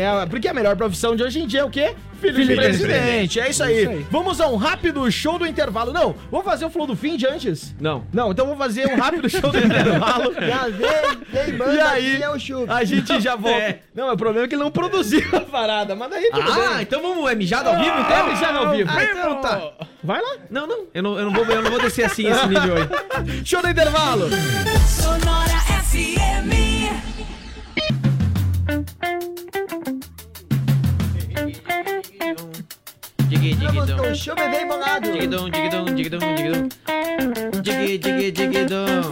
É, porque a melhor profissão de hoje em dia é o quê? Filho, de Filho de presidente. É isso aí. Isso aí. Vamos a um rápido show do intervalo. Não, vou fazer o flow do fim de antes. Não. Não, então vou fazer um rápido show do intervalo. Já vem, quem manda E aí, é o Chup. a gente já volta. É. Não, o problema é que ele não produziu a parada, mas daí tudo Ah, bem. então vamos, é mijado ao vivo então? É mijado ao vivo. Ah, então tá. Vai lá. Não, não, eu não, eu não, vou, eu não vou descer assim esse nível aí. Show do intervalo. Sonora CME. Chup bem bolado.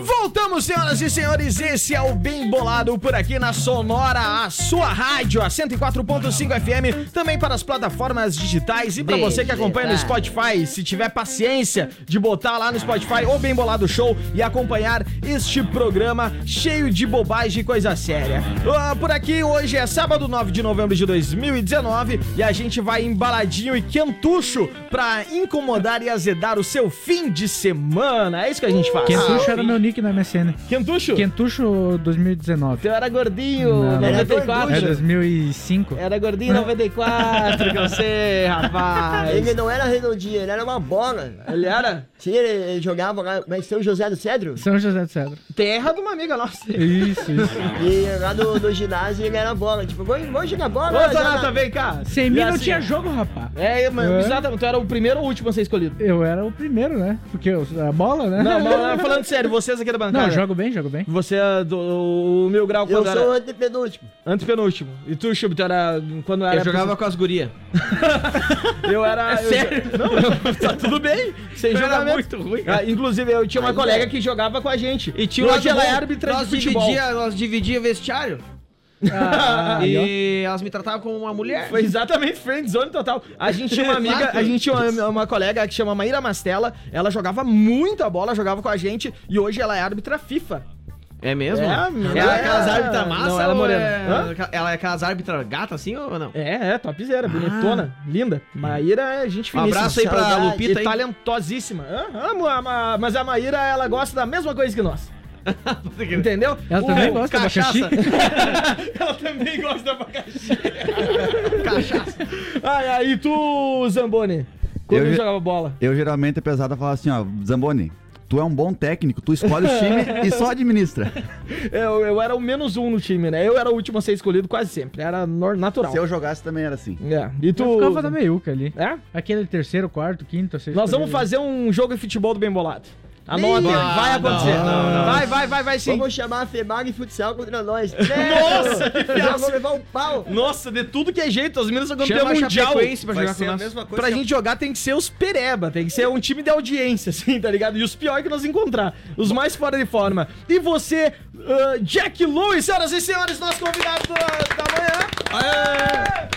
Voltamos, senhoras e senhores. Esse é o Bem Bolado por aqui na Sonora, a sua rádio, a 104.5 FM, também para as plataformas digitais e para você que acompanha no Spotify, se tiver paciência de botar lá no Spotify o Bem Bolado Show e acompanhar este programa cheio de bobagem e coisa séria. Ah, por aqui hoje é sábado 9 de novembro de 2019 e a gente vai embaladinho e quentucho para incomodar e azedar o seu fim de semana. É isso que a gente faz. Quentucho era meu nick na MSN. Quentucho? Quentucho 2019. Tu era gordinho, Não, não. Era 94. É 2005. Era gordinho 94, que eu sei, rapaz. Ele não era redondinho, ele era uma bola. Ele era Sim, ele, jogava lá, mas São José do Cedro. São José do Cedro. terra de uma amiga nossa. Isso, isso. E lá no, no ginásio ele era bola. Tipo, vamos, jogar bola. Ô, Zanata, vem cá. Sem mim não assim, tinha jogo, rapaz. É, mas É. exatamente, tu era o primeiro ou o último a ser escolhido? Eu era o primeiro, né? Porque eu, a bola, né? Não, mas falando sério, vocês aqui da bancada. Não, jogo bem, jogo bem. Você é do o Mil Grau Eu quando sou o era antepenúltimo. antepenúltimo. E tu, Chup, tu era quando era Eu jogava com as gurias. Eu era. eu sério? jo- Não, tá tudo bem. Sem Eu era jogamento. muito ruim, Ah, inclusive, eu tinha uma Aí, colega é. que jogava com a gente. E tinha hoje lado ela é árbitra nós de futebol. dividia, nós dividia vestiário. Ah, e elas me tratavam como uma mulher. Foi exatamente friendzone total. A gente tinha uma amiga, a gente tinha uma, uma colega que chama Maíra Mastella. Ela jogava muita bola, jogava com a gente. E hoje ela é árbitra FIFA. É mesmo? É, ela não é é- aquelas árbitras massa não, ela é ou morena. é... Ela é aquelas árbitras gata assim ou não? É, é, topzera, bonitona, linda. Maíra é gente Um finíssima. abraço aí pra. Lupita E aí. talentosíssima. Ah, amo a Ma- mas a Maíra, ela gosta da mesma coisa que nós. Entendeu? Ela O- também gosta de cachaça. abacaxi? ela também gosta da abacaxi. Cachaça. Ai, ai, e tu, Zamboni? Quando Eu- jogava bola? Eu geralmente é pesado a falar assim, ó, Zamboni, tu é um bom técnico, tu escolhe o time e só administra. Eu, eu era o menos um no time, né? Eu era o último a ser escolhido quase sempre. Era natural. Se eu jogasse também era assim. É. E tu. Eu ficava na meiuca ali. É? Aquele terceiro, quarto, quinto, sexto. Nós vamos ali. fazer um jogo de futebol do bem bolado. Anota, Ih, vai acontecer. não, não, não. Vai, vai, vai, vai sim. Vamos chamar a Femag Futsal contra nós. Nossa, que Eu já fiasco. vou levar um pau. Nossa, de tudo que é jeito, as meninas são a mundial. Pra jogar com a nós. mesma coisa Pra gente jogar tem que ser os pereba, tem que ser um time de audiência, assim, tá ligado? E os piores que nós encontrar, os mais fora de forma. E você, ah, Jack Lewis, senhoras e senhores, nosso convidado da, da manhã.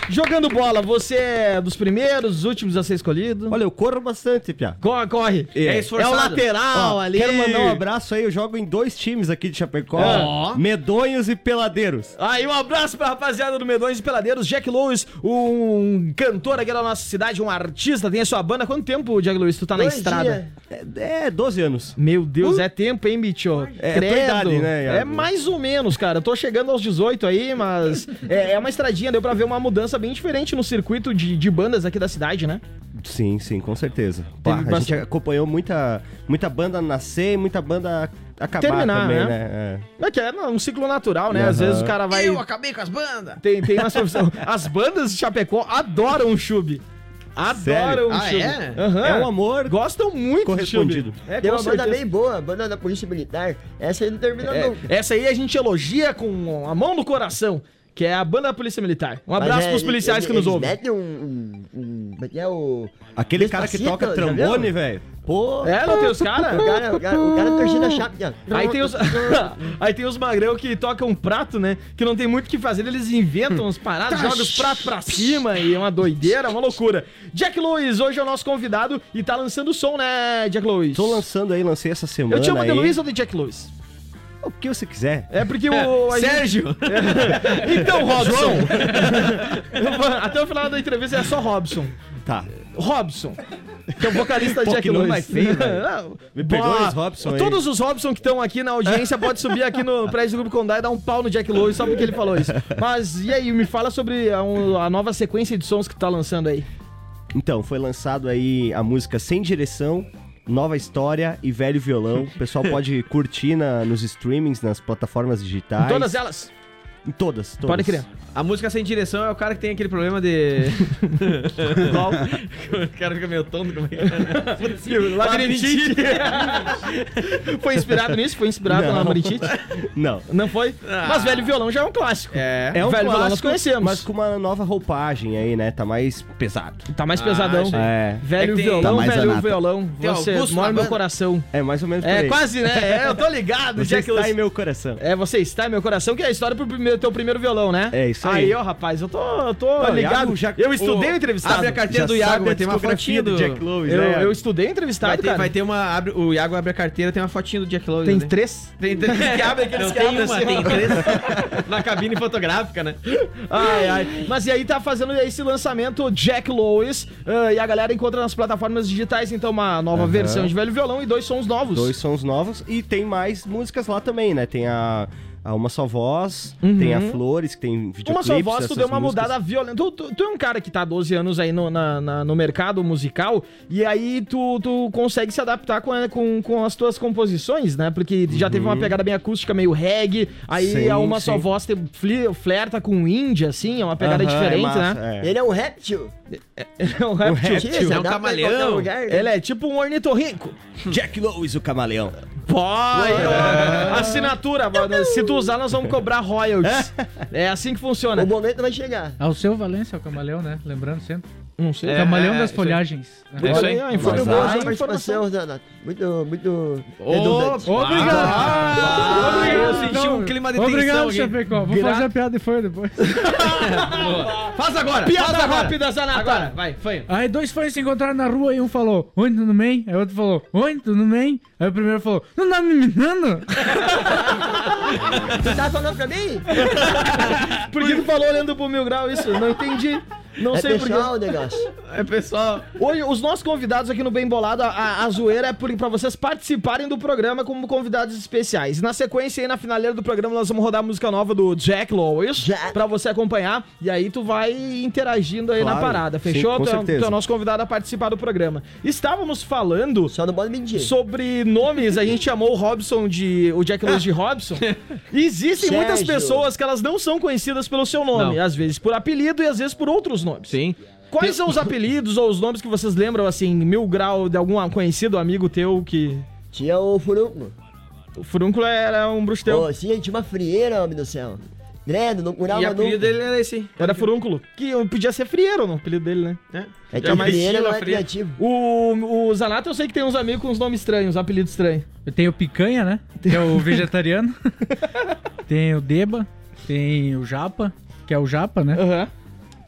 Jogando bola, você é dos primeiros, dos últimos a ser escolhido? Olha, eu corro bastante, Pia. Corre, corre. É É, esforçado. o lateral Ó, ali. Quero mandar um abraço aí, eu jogo em dois times aqui de Chapecó. Ó. Medonhos e Peladeiros. Aí, um abraço pra rapaziada do Medões e Peladeiros. Jack Lewis, um cantor aqui da nossa cidade, um artista, tem a sua banda. Quanto tempo, Jack Lewis, tu tá na Dois estrada? dias. É, é 12 anos. Meu Deus, é tempo, hein, bicho? É, é tua idade, né, Iago? É mais ou menos, cara. Eu tô chegando aos 18 aí, mas é, é uma estradinha. Deu pra ver uma mudança bem diferente no circuito de, de bandas aqui da cidade, né? Sim, sim, com certeza. Pá, a gente bastante- acompanhou muita, muita banda nascer e muita banda acabar Terminar, também, né? né? É que é um ciclo natural, né? Às Aham. vezes o cara vai. Eu acabei com as bandas. Tem, tem umas profissões. As bandas de Chapecó adoram o chube. Adoram Sério? o Ah, chube. é? Aham. É um amor Gostam muito correspondido. do chube. É, Tem uma banda certeza. bem boa, a banda da Polícia Militar. Essa aí não termina É, nunca. essa aí a gente elogia com a mão no coração, que é a banda da Polícia Militar. Um abraço é, pros policiais que eles nos ouvem. metem um... um, um como é que é o... Aquele cara que toca trombone, velho. Pô. É, não tem os O caras? cara, o cara, o cara torcida a chapa. Aí tem os, aí tem os magrão que tocam um prato, né? Que não tem muito o que fazer, eles inventam uns paradas, jogam os pratos pra cima e é uma doideira, uma loucura. Jack Lewis, hoje é o nosso convidado e tá lançando som, né, Jack Lewis? Tô lançando aí, lancei essa semana Eu te chamo de aí. Luiz ou de Jack Lewis? O que você quiser. É porque o. a gente- Sérgio! Então, Robson! Até o final da entrevista é só Robson. Tá. Robson, que é o vocalista Pô, Jack Lewis. mais feio, velho. Me perdoe os Robson aí. Todos os Robson que estão aqui na audiência podem subir aqui no prédio do Grupo Condá e dar um pau no Jack Lewis só porque ele falou isso. Mas e aí, me fala sobre a, um- a nova sequência de sons que tá lançando aí. Então, foi lançado aí a música Sem Direção, Nova História e Velho Violão. O pessoal pode curtir na, nos streamings, nas plataformas digitais. Todas elas. Em todas, todas. Pode crer. A música sem direção é o cara que tem aquele problema de. O cara fica meio tonto como é que é? Labirintite. Foi inspirado nisso? Foi inspirado Não. na labirintite? Não. Não foi? Mas Velho Violão já é um clássico. É. É um Velho Violão nós clássico, conhecemos. mas com uma nova roupagem aí, né? Tá mais pesado. Tá mais Ah, pesadão. achei. É, Velho É tem- violão, Tá velho anata. violão. Tem Você Augusto mora no meu coração. é mais ou menos por É aí. quase, né? É, eu tô ligado, Você Jack está Lewis. em meu coração. É, você está em meu coração, que é a história pro primeiro, teu primeiro violão, né? É isso aí. Aí, ó, rapaz, eu tô, eu tô Olha, ligado. Iago já- eu estudei o entrevistado. Abre a carteira Já do Iago, vai ter uma fotinha do. Jack Lewis, eu, né? eu estudei o entrevistado, Vai ter, cara. vai ter uma. Abre, o Iago abre a carteira, tem uma fotinha do Jack Lewis. Tem né? três? Tem três que abre aqueles Não que tem uma, assim, tem três. Na cabine fotográfica, né? Ai, ai. Mas e aí tá fazendo esse lançamento Jack Lewis ah, e a galera encontra nas plataformas digitais, então, uma nova Aham. versão de Velho Violão e dois sons novos. Dois sons novos e tem mais músicas lá também, né? Tem a, a Uma Só Voz, Uhum. tem a Flores, que tem videoclipes. Uma só voz, tu deu uma músicas. mudada violenta. Tu, tu- tu é um cara que tá há 12 anos aí no, na- na- no mercado musical, e aí tu, tu consegue se adaptar com, a- com, com as tuas composições, né? Porque já teve uma pegada bem acústica, meio reggae, aí Sim, a uma só sim. voz te, flerta com indie, assim, é uma pegada é diferente, massa, né? é. Ele é um réptil. É um réptil. réptil. Tia, se É um camaleão. lugar, né? Ele é tipo um ornitorrinco. Jack Lewis, o camaleão. Pode! Assinatura, mano. Se tu usar, nós vamos cobrar royalties. É assim que funciona. O momento vai chegar. Ao seu Valência, o camaleão, né? Lembrando sempre. Não sei. O camaleão é, das isso aí. folhagens. É isso aí. Muito informação. boa informação. Renato. Muito, muito redundante. Obrigado! Ah, eu senti Não, um clima de tensão Obrigado. Chapecó. Vou Gra- fazer a piada e foi depois. Faz agora! Piada rápida, Zanata. Agora, vai, foi. Aí dois fãs se encontraram na rua e um falou, oi, tudo bem? Aí o outro falou, oi, tudo bem? Aí o primeiro falou, não tá me imitando? Você tá falando pra mim? Por que tu falou olhando pro Mil Grau isso? Não entendi. Não é sei por pessoal o negócio. É, pessoal. Hoje, os nossos convidados aqui no Bem Bolado, a, a, zoeira é pra vocês participarem do programa como convidados especiais. Na sequência aí, na finaleira do programa, nós vamos rodar a música nova do Jack Lewis Jack. pra você acompanhar. E aí tu vai interagindo aí na Claro. parada, Sim, fechou? com tu, é, certeza. tu é o nosso convidado a participar do programa. Estávamos falando Só não pode mentir. sobre nomes, a gente chamou o Robson de. o Jack Lewis de Robson. E existem muitas Sérgio. pessoas que elas não são conhecidas pelo seu nome. Não. Às vezes por apelido e às vezes por outros nomes. Sim. Quais são os apelidos ou os nomes que vocês lembram, assim, mil grau de algum conhecido amigo teu que. Tinha o furúnculo. O Furúnculo era um bruxo teu. Pô, sim, tinha uma frieira, homem do céu. Credo, não curava E o apelido dele era esse. Era Furúnculo. Que podia ser frieiro, no apelido dele, né? É que Já a mais frieira estilo, não é fria. criativo. O, o Zanato eu sei que tem uns amigos com uns nomes estranhos, apelidos estranhos. Eu tenho o Picanha, né? Que é o vegetariano. tem o Deba. Tem o Japa. que é o Japa, né? Aham.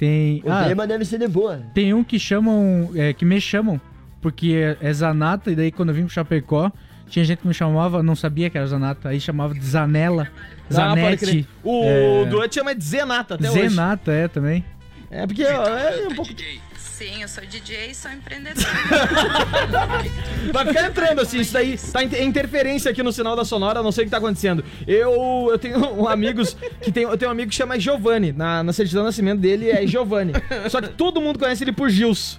Tem. O ah, tema deve ser de boa. tem um que chamam. é, que me chamam, porque é, é Zanata, e daí quando eu vim pro Chapecó, tinha gente que me chamava, não sabia que era Zanata, aí chamava de Zanela, Ah. Zanete. O É. Duante chama de Zenata até hoje. Zenata, é também. É porque ó, é um pouco. Sim, eu sou DJ e sou empreendedora. Vai ficar entrando assim, isso daí tá inter- interferência aqui no sinal da sonora, não sei o que tá acontecendo. Eu, eu tenho um amigos que tem, eu tenho um amigo que chama Giovanni, na, na certidão de nascimento dele é Giovanni. Só que todo mundo conhece ele por Gilson.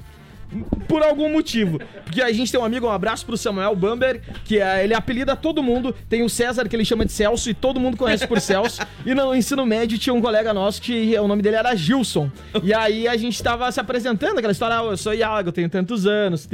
Por algum motivo. Porque a gente tem um amigo, um abraço pro Samuel Bamber, que é, ele apelida todo mundo. Tem o César, que ele chama de Celso, e todo mundo conhece por Celso. E no ensino médio tinha um colega nosso que o nome dele era Gilson. E aí a gente tava se apresentando, aquela história, ah, eu sou Iago, eu tenho tantos anos.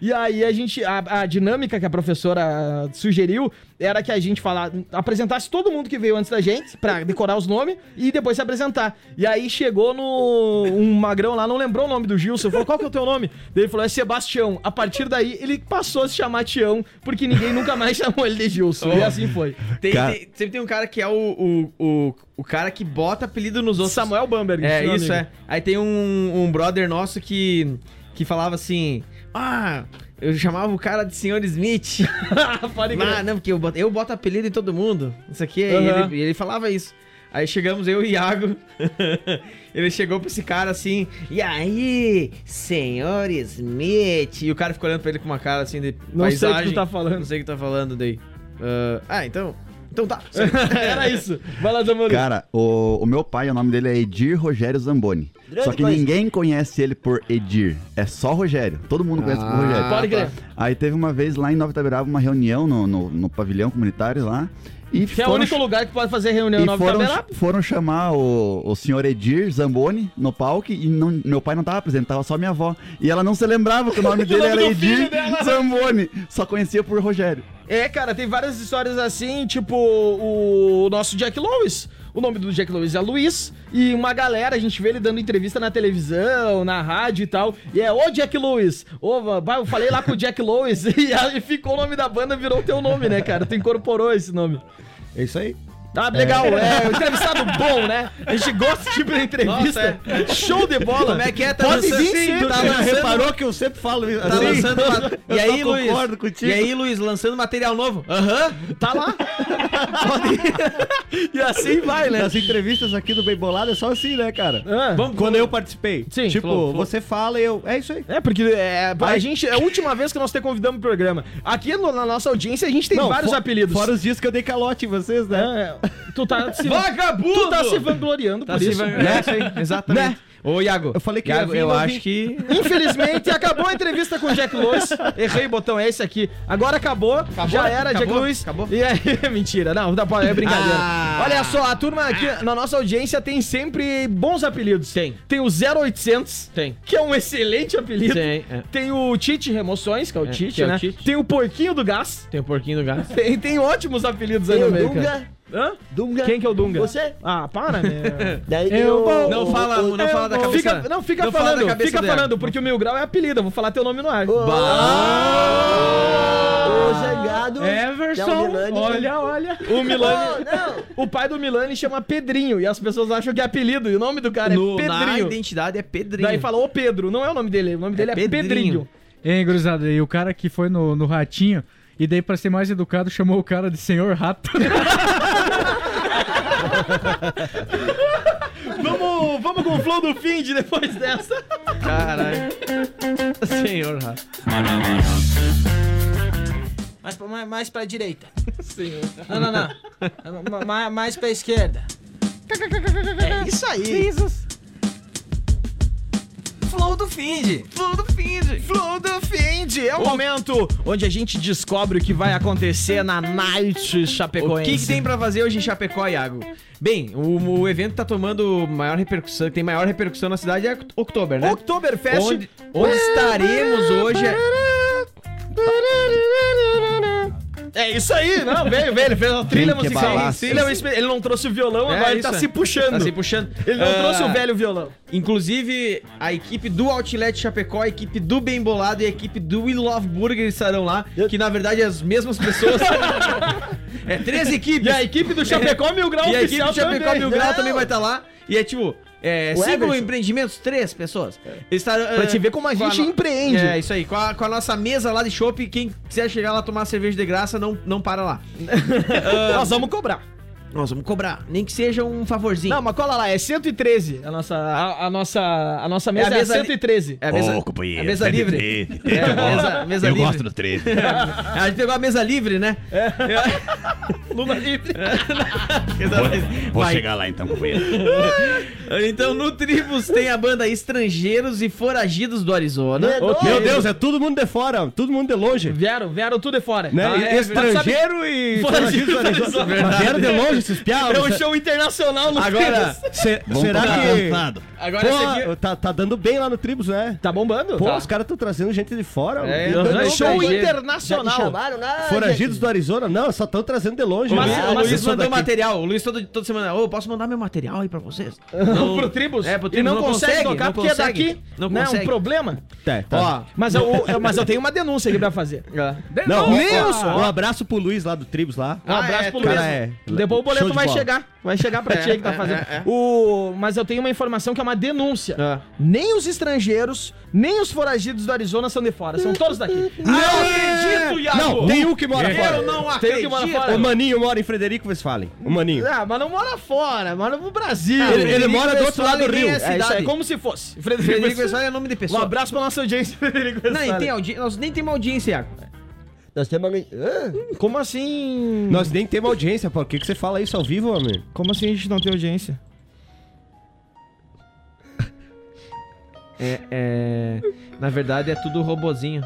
E aí a gente, a, a dinâmica que a professora sugeriu era que a gente falar, apresentasse todo mundo que veio antes da gente, pra decorar os nomes, e depois se apresentar. E aí chegou no. Um magrão lá, não lembrou o nome do Gilson, falou, qual que é o teu nome? Daí ele falou, é Sebastião. A partir daí, ele passou a se chamar Tião, porque ninguém nunca mais chamou ele de Gilson. E assim foi. Tem- Cara- tem- sempre tem um cara que é o, o, o, o cara que bota apelido nos outros. Samuel Bamberg. É, isso amigo. é. Aí tem um, um brother nosso que, que falava assim: Ah, eu chamava o cara de Senhor Smith. Pode crer. ah, não, porque eu boto, eu boto apelido em todo mundo. Isso aqui. E Aham. ele, e ele falava isso. Aí chegamos, eu e o Iago. ele chegou pra esse cara assim: E aí, Senhor Smith? E o cara ficou olhando pra ele com uma cara assim de. Não sei o que paisagem. tu tá falando. Não sei o que tá falando daí. Ah, ah, então. Então tá. Era isso. Vai lá, Zamori. Cara, o, o meu pai, o nome dele é Edir Rogério Zamboni. Grande Só que coisa. ninguém conhece ele por Edir. É só Rogério. Todo mundo conhece por Rogério. Pode crer. Aí teve uma vez lá em Nova Itaberaba uma reunião no, no, no pavilhão comunitário lá. E Que é o único lugar que pode fazer reunião em e Nova foram, Itaberaba. foram chamar o, o senhor Edir Zamboni no palco e não- meu pai não tava presente, tava só minha avó. E ela não se lembrava que o nome Que o dele nome era Edir. Zamboni. Só conhecia por Rogério. É, cara, tem várias histórias assim, tipo o nosso Jack Lewis. O nome do Jack Lewis é Luiz. E uma galera, a gente vê ele dando entrevista na televisão, na rádio e tal. E é o Jack Lewis. Ô, eu falei lá com o Jack Lewis. E aí ficou o nome da banda, virou o teu nome, né, cara? Tu incorporou esse nome. É isso aí. Ah, legal, é, um entrevistado bom, né? A gente gosta desse tipo de entrevista. Show de bola. Como é que é? Tá Pode vir sim, tá tá lançando- Reparou que eu sempre falo isso? Tá lançando. Eu E aí, Luiz? concordo contigo. E aí, Luiz, lançando material novo? Aham. Tá lá. Pode ir. E assim vai, né? Nas entrevistas aqui do Bem Bolado é só assim, né, cara? Ah, Vamos- Quando eu participei. Sim, Tipo, falou, falou. você fala e eu. É isso aí. É, porque é, a gente. É a última vez que nós te convidamos pro programa. Aqui no- na nossa audiência a gente tem Não, vários apelidos. Fora os dias que eu dei calote em vocês, né? É, tu tá se, Vagabundo! tu tá se vangloriando Tá por se isso. van- né? É isso aí, exatamente. Né? Ô, Iago. Eu falei que Iago, vir, eu acho que... Infelizmente, acabou a entrevista com o Jack Lewis. Errei o botão, é esse aqui. Agora acabou, já era, Jack Acabou? Lewis. Acabou? E aí, mentira, não, tá, é brincadeira. Ah. Olha só, a turma aqui na nossa audiência tem sempre bons apelidos. Tem. Tem o 0800, Tem. que é um excelente apelido. Tem, é. Tem o Tite Remoções, que é o É, Tite, que é o né? Tite. Tem o Porquinho do Gás. Tem um porquinho do gás. Tem, tem ótimos apelidos aí Tem no o meio, Dunga. cara. Hã? Dunga. Quem que é o Dunga? Você? Ah, para, meu. Daí Eu vou- Não fala, o- não fala da cabeça. Fica, não, fica Não fala falando, da cabeça fica do falando, porque o Mil Grau é apelido, eu vou falar teu nome no ar. O Zangado. Everson, que é o Milani. olha, olha. O Milani, não. o pai do Milani chama Pedrinho, e as pessoas acham que é apelido, e o nome do cara No- é na Pedrinho. identidade é Pedrinho. Daí fala, ô Pedro, não é o nome dele, o nome dele é, Pedrinho. Pedrinho. Hein, gurizada, e o cara que foi no, no Ratinho, e daí pra ser mais educado, chamou o cara de Senhor Rato. Vamos, vamos com o flow do fim de depois dessa. Caralho. Senhor. Mais pra, mais, mais pra direita. Não, não, não. Ma- ma- mais pra esquerda. É isso aí. Flow do Find. Flow do Find. Flow do Find é o momento onde a gente descobre o que vai acontecer na Night O Chapecoense. que, que tem pra fazer hoje em Chapecó, Iago? Bem, o, o evento tá tomando maior repercussão, tem maior repercussão na cidade é Oktober, né? Oktoberfest. Onde, onde estaremos hoje é... É isso aí, não, veio, veio, ele fez uma trilha que musical. balaço. Espe- ele não trouxe o violão, É, agora ele isso tá é. se puxando. Tá se puxando. Ele não Ah, trouxe o velho violão. Inclusive, a equipe do Outlet Chapecó, a equipe do Bem Bolado e a equipe do We Love Burger estarão lá, que na verdade é as mesmas pessoas. É três equipes. E a equipe do Chapecó Mil Grau E a equipe oficial do Chapecó também. Mil Grau também vai estar lá. E é tipo, é, Everson. empreendimentos, três pessoas. Eles tá, Pra é, te ver como a gente no- empreende. É, isso aí. Com a, com a nossa mesa lá de chopp, quem quiser chegar lá tomar cerveja de graça, não, não para lá. Nós vamos cobrar. Nós vamos cobrar. Nem que seja um favorzinho. Não, mas cola lá, é 113 a nossa, a, a nossa, a nossa mesa é, a mesa li- 113. É a mesa, Ô, companheiro. a mesa livre. 13, É, a mesa, mesa Eu livre. gosto do 13. a gente pegou a mesa livre, né? Lula livre. Vou, vou Vai. chegar lá então, companheiro. Então no Tribus tem a banda Estrangeiros e Foragidos do Arizona. É. Meu Deus, é todo mundo de fora, todo mundo de longe. Vieram, vieram tudo de fora. Né? Ah, é, Estrangeiro e Foragido foragido do Arizona. Vieram de longe esses piados. É um show internacional no Agora. Se- será que. agora Pô, aqui... tá, tá dando bem lá no Tribus, né? Tá bombando? Pô, Tá. os caras estão trazendo gente de fora. É, Deus, show te internacional. chamaram lá? Foragidos gente? do Arizona? Não, só estão trazendo de longe. O Luiz, né? o Luiz mandou daqui. material. O Luiz todo, toda semana, ô, posso mandar meu material aí pra vocês? Não, pro Tribus. É, pro E Tribus, não, não consegue, consegue, tocar não porque consegue. é daqui. Não Não é um problema. Tá, tá. Ó, Mas eu, eu- mas eu tenho uma denúncia aqui pra fazer. Não, Denúncia! um abraço pro Luiz lá do Tribus lá. Um abraço é, pro Luiz. cara é- Depois boleto vai bola. chegar. Vai chegar pra ti aí que tá fazendo. é, é. O... Mas eu tenho uma informação que é uma denúncia. Ah. Nem os estrangeiros, nem os foragidos do Arizona são de fora. São todos daqui. Não acredito, Iago! Não, tem um que mora Eu fora. não Tem um acredito. que mora fora. O Maninho mora em Frederico Westphalen. O Maninho. Ah, mas não mora fora, mora no Brasil. Ah, Ele- ele Frederico mora do outro lado do rio. é É isso aí, cidade. como se fosse. Frederico Westphalen é nome de Um pessoa. abraço pra nossa audiência, Frederico Não, Westphalen. tem audi... Nós nem temos audiência, Iago. Nós temos alguém. Hã? Como assim? Nós nem temos audiência, por que, que você fala isso ao vivo, homem? Como assim a gente não tem audiência? É, é... Na verdade é tudo robozinho.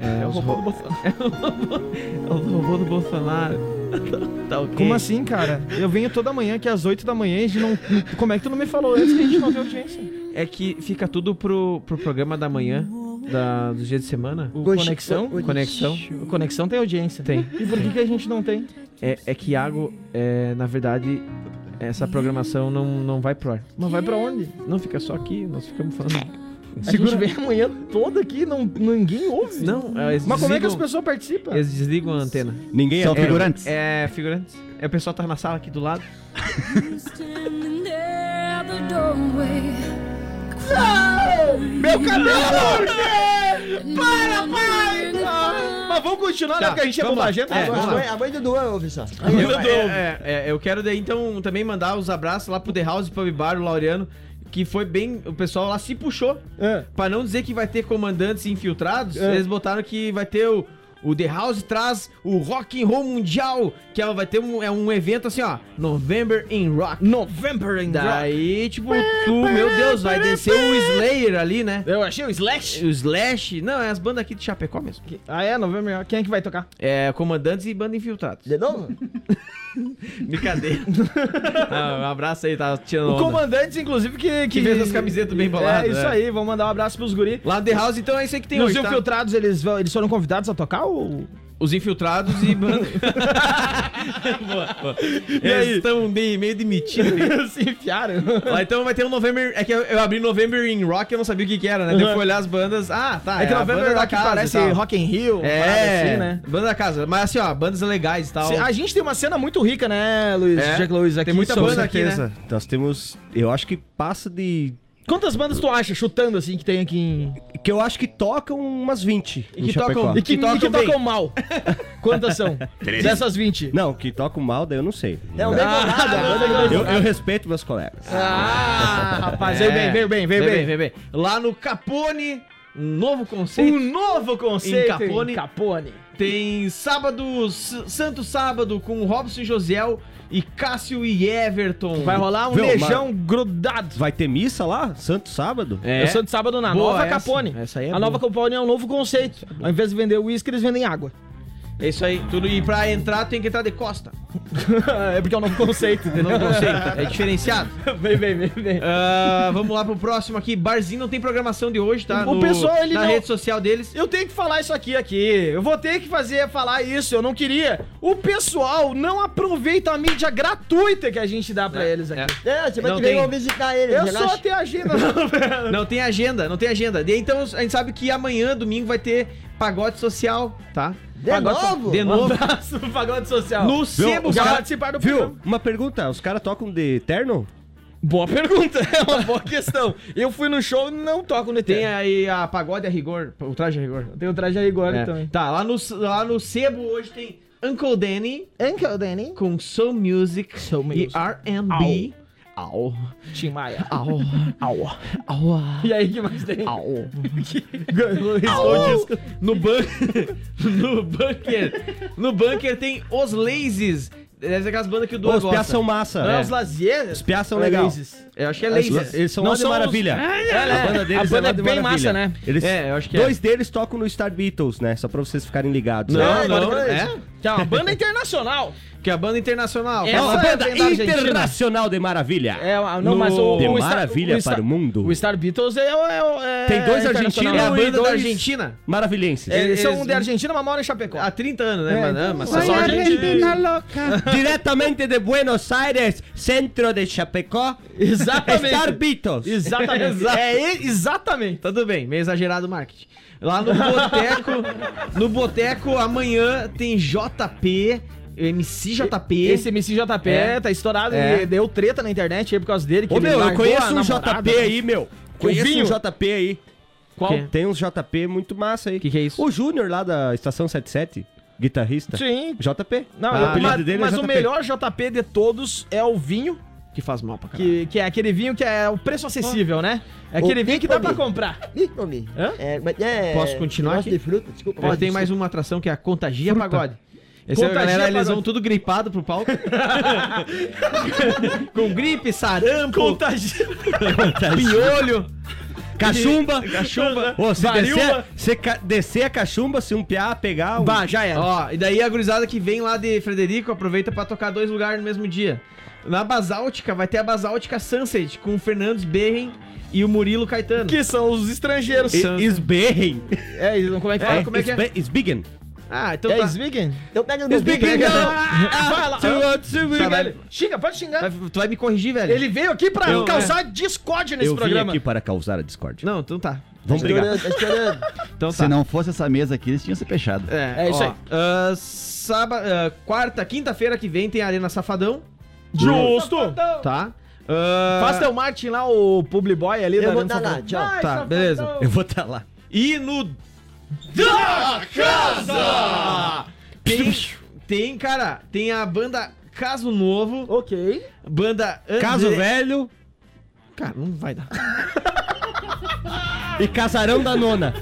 É, os ro- do Bolsonaro. É o robô do Bolsonaro. Tá ok. Como assim, cara? Eu venho toda manhã aqui às 8 da manhã e a gente não. Como é que tu não me falou antes que a gente não tem audiência? É que fica tudo pro, pro programa da manhã, da, do dia de semana. O Conexão? oxi. Conexão. O Conexão tem audiência. Tem. E por que, que a gente não tem? É, é que Iago, é, na verdade, essa programação não, não vai pro ar. Mas vai pra onde? Não fica só aqui, nós ficamos falando. A gente vem amanhã toda aqui não ninguém ouve. Não, eles Mas como é que as pessoas participam? Eles desligam a antena. Ninguém São é, figurantes. É, figurantes. É o pessoal tá na sala aqui do lado. Meu cabelo! Para, pai! Mas vamos continuar, né? Tá, Porque a gente é vamos lá. bombargento. É, vamos A lá. mãe, a mãe do Duan ouve só. Eu, é, é, é, eu quero daí então também mandar os abraços lá pro The House Pub Bar, o Laureano, que foi bem. O pessoal lá se puxou. É. Pra não dizer que vai ter comandantes infiltrados, É. eles botaram que vai ter o. O The House traz o Rock and Roll Mundial, que é, vai ter um, é um evento assim, ó, November in Rock. November in Rock. Daí, tipo, tu, meu Deus, vai descer o Slayer ali, né? Eu achei o Slash. O Slash, não, é as bandas aqui de Chapecó mesmo. Ah, é? November in Rock. Quem é que vai tocar? É, comandantes e banda infiltrados. De novo? Brincadeira. Ah, um abraço aí, tá tirando O onda. Comandantes, inclusive, que... Que fez as camisetas bem boladas, É, isso é. aí. Vamos mandar um abraço pros guri. Lá The House, então é isso aí que tem E os hoje, tá? infiltrados, eles, eles foram convidados a tocar ou... Os infiltrados e banda. boa, boa. Eles estão meio, meio demitidos. Se enfiaram. Lá, então vai ter um November. É que eu, eu abri November in Rock eu não sabia o que, que era, né? Eu fui olhar as bandas. Ah, tá. É que a November Rock casa parece. Rock in Rio, É, assim, né? banda da casa. Mas assim, ó, bandas legais e tal. A gente tem uma cena muito rica, né, Luiz? É. Jack Luiz, aqui. Tem muita banda aqui, né? certeza. Nós temos. Eu acho que passa de. Quantas bandas tu acha, chutando assim, que tem aqui em... Que eu acho que tocam umas 20. E em que tocam- E que, Que tocam e que bem. tocam mal? Quantas são? Dessas 20. Não, que tocam mal, daí eu não sei. Não, nem Ah, nada. não, não, ele Eu, eu respeito meus colegas. Ah, rapaz, veio bem, veio bem, veio Veio bem. veio bem. Lá no Capone, um novo conceito. Um novo conceito Em Capone. Capone. Tem sábado, Santo Sábado, com Robson e Josiel e Cássio e Everton. Vai rolar um Viu, leijão grudado. Vai ter missa lá? Santo sábado? É. Sou de sábado na Boa Nova essa. Capone. Essa aí é a boa. Nova Capone é um novo conceito. Ao invés de vender uísque, eles vendem água. É isso aí, tudo. E pra entrar tem que entrar de costa. é porque é um novo conceito. É novo conceito. É diferenciado. vem, vem, vem, vem. Ah, vamos lá pro próximo aqui. Barzinho não tem programação de hoje, tá? O pessoal, ele Na não- rede social deles. Eu tenho que falar isso aqui, aqui. Eu vou ter que fazer, falar isso. Eu não queria. O pessoal não aproveita a mídia gratuita que a gente dá pra eles aqui. É, você vai Não que vem tem. visitar ele. Eu relaxa. só tenho agenda. não. Não tem agenda, não tem agenda. E então a gente sabe que amanhã, domingo, vai ter pagode social, tá? De Pagode- novo? De Um novo. abraço pro Pagode Social. No sebo, já cara. participaram do Viu? programa. Uma pergunta, os caras tocam de terno? Boa pergunta, é uma boa questão. Eu fui no show e não toco no ET. Tem aí a pagode a rigor, o traje a rigor. Tem o traje a rigor É. também. Tá, lá no, lá no sebo hoje tem Uncle Danny Uncle Danny. com Soul Music, Soul Music. e R&B. Au. Tim Maia. Au. Au. Au. E aí, que mais tem? Au. O disco. No bunker. no bunker. No bunker tem os Lasers. Deve ser aquelas bandas que o Os piá gosta. são massa. Não é é. os Lazier? Os piá são é legal. Lazies? Eu acho que é Lasers. eles são Não de são os- maravilha. É, A banda deles a banda é, é lá de bem maravilha. massa, né? Eles, É, eu acho que é. Dois deles tocam no Star Beatles, né? Só pra vocês ficarem ligados. Não, né? É, não, agora- é? Que é uma banda internacional. Que é a banda internacional. É É uma banda da Argentina. internacional de maravilha. É, não, mas o. De o maravilha o Star- para o mundo. O Star Beatles é. o- é, é Tem dois internacional. É a argentinos banda da dois- Argentina. Maravilhenses. É, Eles são Eles- de Argentina, mas moram em Chapecó. Há 30 anos, né? É, mas, então, mas vai só a Argentina. gente... Diretamente de Buenos Aires, centro de Chapecó. Exatamente. Star Beatles. Exatamente. É, e- exatamente. Tudo bem, meio exagerado o marketing. Lá no Boteco, no Boteco, amanhã tem JP, MC JP. Esse MCJP É. tá estourado É. e deu treta na internet aí por causa dele. Que Ô, meu, eu conheço um namorada. JP aí, meu. Conheço um JP aí. Qual? Que? Tem uns JP muito massa aí. Que que é isso? O Júnior lá da Estação 77, guitarrista. Sim. JP. Não, o eu- apelido mas, dele mas é o JP. melhor JP de todos é o vinho, Que faz mal pra caralho. que, que é aquele vinho que é o preço acessível, né? É aquele vinho que dá pra comprar. Ih. Hã? É, mas é, Posso continuar aqui? de fruta, desculpa. Ó, tem mais uma atração que é a Contagia Pagode. Esse é Contagia galera, eles vão tudo gripado pro palco. Com gripe, sarampo, Contagia. piolho. Cachumba. Cachumba. Ô, se descer, se descer a cachumba, se um piá pegar... Um... Bah, já era. Ó, e daí a gurizada que vem lá de Frederico aproveita pra tocar dois lugares no mesmo dia. Na Basáltica vai ter a Basáltica Sunset com o Fernandes Berren e o Murilo Caetano. Que são os estrangeiros. E- Esberrem. É, como é que fala? É, como é que é? Esbigen. Ah, então É tá. Svigen? Então pega no Esbigen. bico. Vai lá. Tá, vai- Xinga, pode xingar. vai- tu vai me corrigir, velho? Ele veio aqui pra Eu- causar discórdia nesse Eu vim programa. aqui para causar a discórdia. Não, então tá. Vamos Tá brigar. estourando, tá. Então Se tá. não fosse essa mesa aqui, eles tinham se fechado. É, É isso ó, aí. ah, sábado, ah, quarta, quinta-feira que vem tem a Arena Safadão, Justo. tá? Ah, Faz teu Martin lá, o public boy ali. Eu da vou Arena dar lá, Safadão. tchau. Tá, beleza. Eu vou estar lá. E no Da Casa tem, tem, cara, tem a banda Caso Novo, Ok. banda André... Caso velho Cara, não vai dar. e casarão da nona.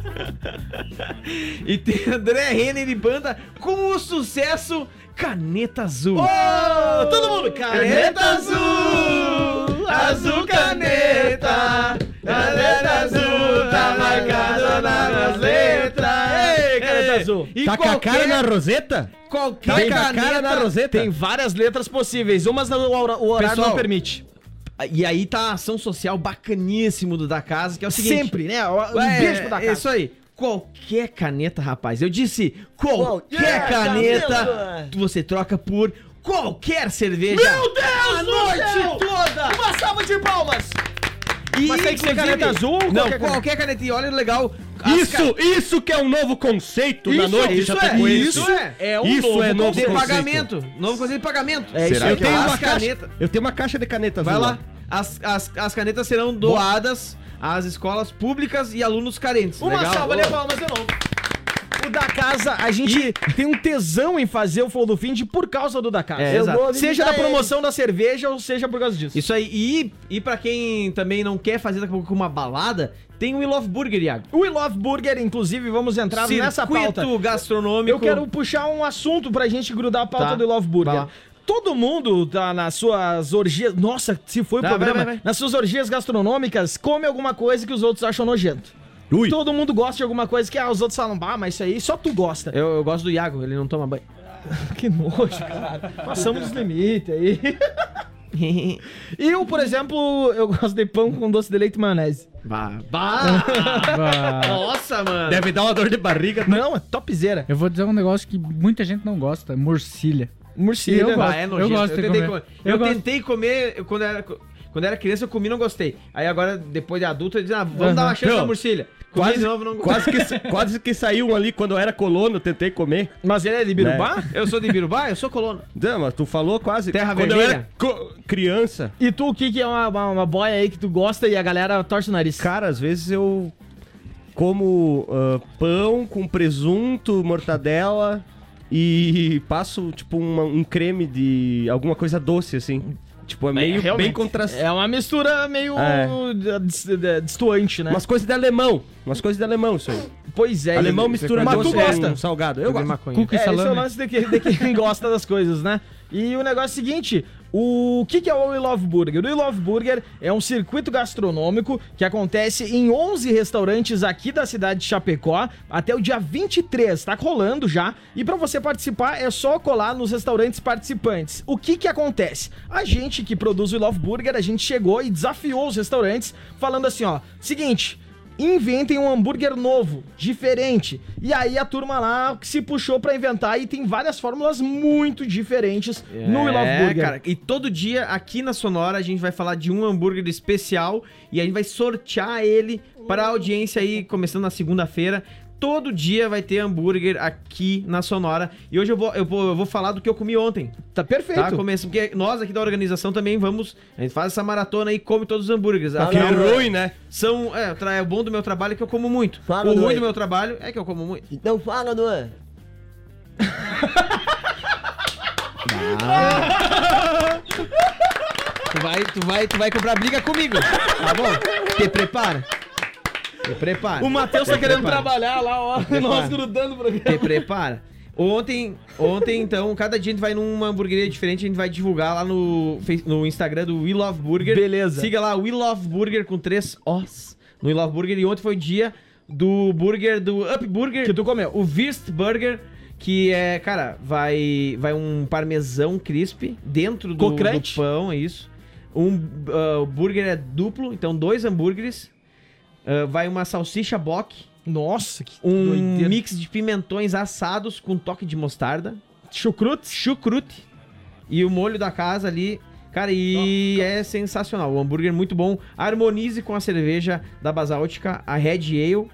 E tem André Renner e banda com o sucesso Caneta Azul. Ô, todo mundo, Caneta azul, azul caneta, caneta E tá com a qualquer, cara na roseta? qualquer Tá com a caneta, cara na roseta? Tem várias letras possíveis, umas o horário Pessoal, não permite. E aí tá a ação social bacaníssimo do da casa, que é o seguinte. Sempre, né? Um É, beijo pro da é casa. Isso aí. Qualquer caneta, rapaz. Eu disse qualquer, Qualquer caneta, caneta. você troca por qualquer cerveja. Meu Deus a noite céu! toda! Uma salva de palmas! E, Mas tem que ser caneta azul ou Não, qualquer qualquer, caneta? E olha o legal. Isso, isso que é um novo conceito na Isso, noite isso é, isso é. É um Isso novo é novo De conceito. pagamento. Novo conceito de pagamento. É isso Será aí. Eu que tenho uma caixa, caneta- eu tenho uma caixa de caneta azul. Vai lá. As, as, as canetas serão doadas às escolas públicas e alunos carentes. Uma Legal? salva de palmas de novo. O da casa, a gente tem um tesão em fazer o Flow do Find por causa do da casa. É, Eu exato. vou Seja da visitar promoção da cerveja ou seja por causa disso. Isso aí. E, e pra quem também não quer fazer daqui a pouco uma balada, tem o We Love Burger, Iago. O We Love Burger, inclusive, vamos entrar nessa pauta. Circuito gastronômico. Eu quero puxar um assunto pra gente grudar a pauta Tá. do Love Burger. Lá. Todo mundo tá nas suas orgias. Nossa, se foi o Tá, programa. vai, vai, vai. Nas suas orgias gastronômicas, come alguma coisa que os outros acham nojento. Ui. Todo mundo gosta de alguma coisa que ah, os outros falam, bah, mas isso aí só tu gosta. Eu, eu gosto do Iago, ele não toma banho. Que nojo, cara. Passamos dos limites aí. Eu, por exemplo, eu gosto de pão com doce de leite e maionese. Bah, bah. Ah, Nossa, mano. Deve dar uma dor de barriga. Não, é topzera. eu vou dizer um negócio que muita gente não gosta, morcilha. Morcilha. Eu Bah, gosto, é eu nojento. gosto de tentei comer. comer. Eu Eu, gosto. tentei comer eu- quando era, quando era criança, eu comi e não gostei. Aí agora, depois de adulto, eu disse, ah, vamos Aham. dar uma chance morcilha. Comi Quase, de novo, não quase, que, quase que saiu um ali quando eu era colono, eu tentei comer. Mas ele é de Birubá? Eu sou de Birubá, eu sou colono. Não, mas tu falou quase. Terra quando Vermelha. eu era criança. E tu, o que, que é uma, uma, uma boia aí que tu gosta e a galera torce o nariz? Cara, às vezes eu como ah, pão com presunto, mortadela e passo, tipo, uma- um creme de alguma coisa doce, assim. Tipo, é meio realmente. bem contrastante. É uma mistura meio É. dis- dis- distoante, né? Umas coisas de alemão. Umas coisas de alemão, isso aí. Pois é. alemão mistura Mas doce tu gosta. com salgado. Eu gosto. maconha. Cuca e É, esse é o salame. lance de, que- de quem gosta das coisas, né? E o negócio é o seguinte, o que, que é o We Love Burger? O We Love Burger é um circuito gastronômico que acontece em 11 restaurantes aqui da cidade de Chapecó até o dia 23, tá rolando já. E pra você participar é só colar nos restaurantes participantes. O que que acontece? A gente que produz o We Love Burger, a gente chegou e desafiou os restaurantes falando assim, ó, seguinte... Inventem um hambúrguer novo, diferente. E aí a turma lá se puxou pra inventar e tem várias fórmulas muito diferentes no We Love É, Burger. cara, e todo dia aqui na Sonora a gente vai falar de um hambúrguer especial e a gente vai sortear ele para a audiência aí, começando na segunda-feira. Todo dia vai ter hambúrguer aqui na Sonora. E hoje eu vou, eu vou, eu vou falar do que eu comi ontem. Tá perfeito. Tá? Começa, porque nós aqui da organização também vamos. A gente faz essa maratona e come todos os hambúrgueres. Aqui Duan. é ruim, né? São. É, o tra- o bom do meu trabalho é que eu como muito. Fala, o ruim Duan. do meu trabalho é que eu como muito. Então fala, Duan. Tu vai, tu vai, tu vai comprar briga comigo. Tá bom? Te prepara. Te prepara. O Matheus tá querendo prepara. trabalhar lá, ó. Prepara. Nós grudando pra Te prepara. Ontem, ontem, então, cada dia a gente vai numa hamburgueria diferente, a gente vai divulgar lá no, no Instagram do We Love Burger. Beleza. Siga lá, We Love Burger com três Os no We Love Burger. E ontem foi o dia do burger, do Up Burger. Que tu comeu. O Wirst Burger, que é, cara, vai, vai um parmesão crisp dentro do, do pão, é isso. Um ah, o burger é duplo, então dois hambúrgueres. Ah, vai uma salsicha bock, Nossa, que um doideira. mix de pimentões assados com toque de mostarda, Chucrute. chucrute e o molho da casa ali. Cara, e é sensacional. O hambúrguer é muito bom. Harmonize com a cerveja da Basáltica, a Red Ale.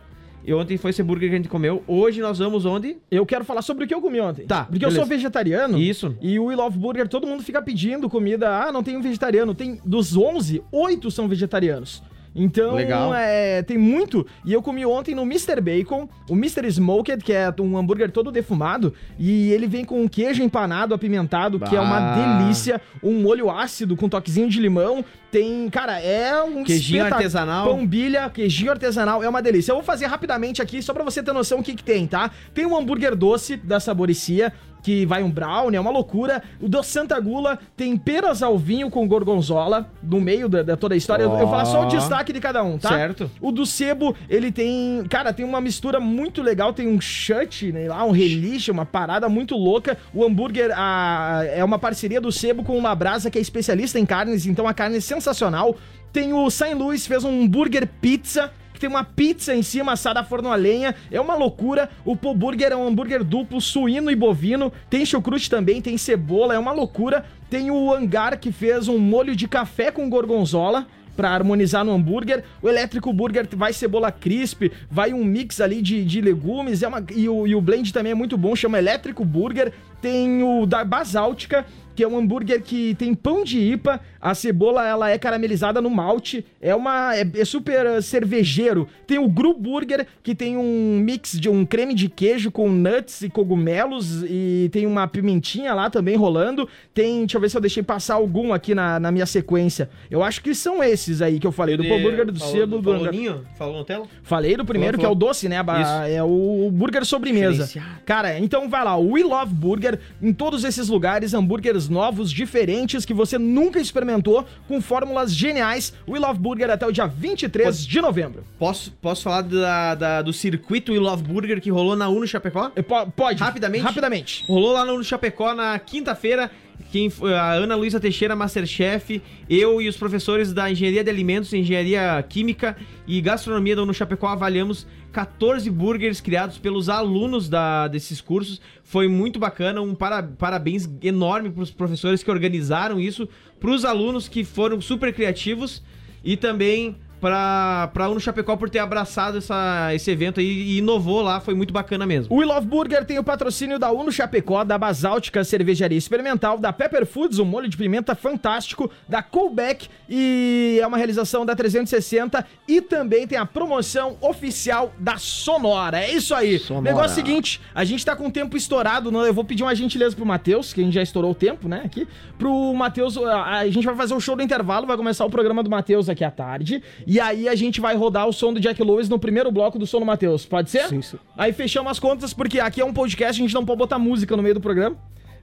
E ontem foi esse hambúrguer que a gente comeu. Hoje nós vamos onde? Eu quero falar sobre o que eu comi ontem. Tá, Porque eu beleza. sou vegetariano. Isso. E o We Love Burger, todo mundo fica pedindo comida. Ah, não tem um vegetariano. Tem dos 11, 8 são vegetarianos. Então, Legal. é, tem muito. E eu comi ontem no Mr. Bacon, o Mr. Smoked, que é um hambúrguer todo defumado. E ele vem com um queijo empanado, apimentado, que é uma Bah. delícia. Um molho ácido com toquezinho de limão. Tem, cara, é um Queijinho espeta- artesanal. Pombilha, queijinho artesanal, é uma delícia. Eu vou fazer rapidamente aqui, só pra você ter noção o que, que tem, tá? Tem um hambúrguer doce da Saboricia, que vai um brownie, é uma loucura. O do Santa Gula tem peras ao vinho com gorgonzola, no meio da, da toda a história. Eu, eu vou falar só o destaque de cada um, tá? Certo. O do sebo, ele tem. Cara, tem uma mistura muito legal. Tem um chut, né, lá, um reliche, uma parada muito louca. O hambúrguer a- é uma parceria do sebo com uma brasa que é especialista em carnes, então a carne é sensacional. Tem o Saint Louis, fez um hambúrguer pizza. Que Tem uma pizza em cima assada a forno a lenha, é uma loucura. O Po Burger é um hambúrguer duplo, suíno e bovino. Tem chucrute também, tem cebola, é uma loucura. Tem o Hangar que fez um molho de café com gorgonzola pra harmonizar no hambúrguer. O elétrico burger vai cebola crisp, vai um mix ali de, de legumes, é uma, e, o, e o blend também é muito bom, chama elétrico burger. Tem o da basáltica, que é um hambúrguer que tem pão de ipa, a cebola ela é caramelizada no malte, é uma é, é super uh, cervejeiro. Tem o Gru Burger, que tem um mix de um creme de queijo com nuts e cogumelos e tem uma pimentinha lá também rolando. Tem, deixa eu ver se eu deixei passar algum aqui na, na minha sequência. Eu acho que são esses aí que eu falei, do Pão Burger, do Falou- sebo, do falou. Ninho? Falou no tela? Falei do primeiro, Falou, que é o doce, né? Isso. É o burger sobremesa. Cara, então vai lá, o We Love Burger, em todos esses lugares, hambúrgueres novos, diferentes, que você nunca experimentou, com fórmulas geniais. We Love Burger até o dia 23 de novembro. Posso, posso falar da, da- do circuito We Love Burger que rolou na Uno Chapecó? Eh, po- Pode. Rapidamente? Rapidamente. Rolou lá no Chapecó na quinta-feira. Quem a Ana Luísa Teixeira, Masterchef, eu e os professores da Engenharia de Alimentos, Engenharia Química e Gastronomia da Uno Chapecó avaliamos 14 burgers criados pelos alunos da, desses cursos. Foi muito bacana, um para- parabéns enorme para os professores que organizaram isso, para os alunos que foram super criativos e também pra, pra Uno Chapecó por ter abraçado essa, esse evento aí e inovou lá, foi muito bacana mesmo. O We Love Burger tem o patrocínio da Uno Chapecó, da Basáltica Cervejaria Experimental, da Pepper Foods, um molho de pimenta fantástico, da Coolback e é uma realização da 360 e também tem a promoção oficial da Sonora. É isso aí. Sonora. Negócio seguinte, a gente tá com o tempo estourado, não, eu vou pedir uma gentileza pro Matheus, que a gente já estourou o tempo, né, aqui. Pro Matheus, a, a gente vai fazer o show do intervalo, vai começar o programa do Matheus aqui à tarde, e aí a gente vai rodar o som do Jack Lewis no primeiro bloco do som do Matheus. Pode ser? Sim, sim. Aí fechamos as contas, porque aqui é um podcast, a gente não pode botar música no meio do programa.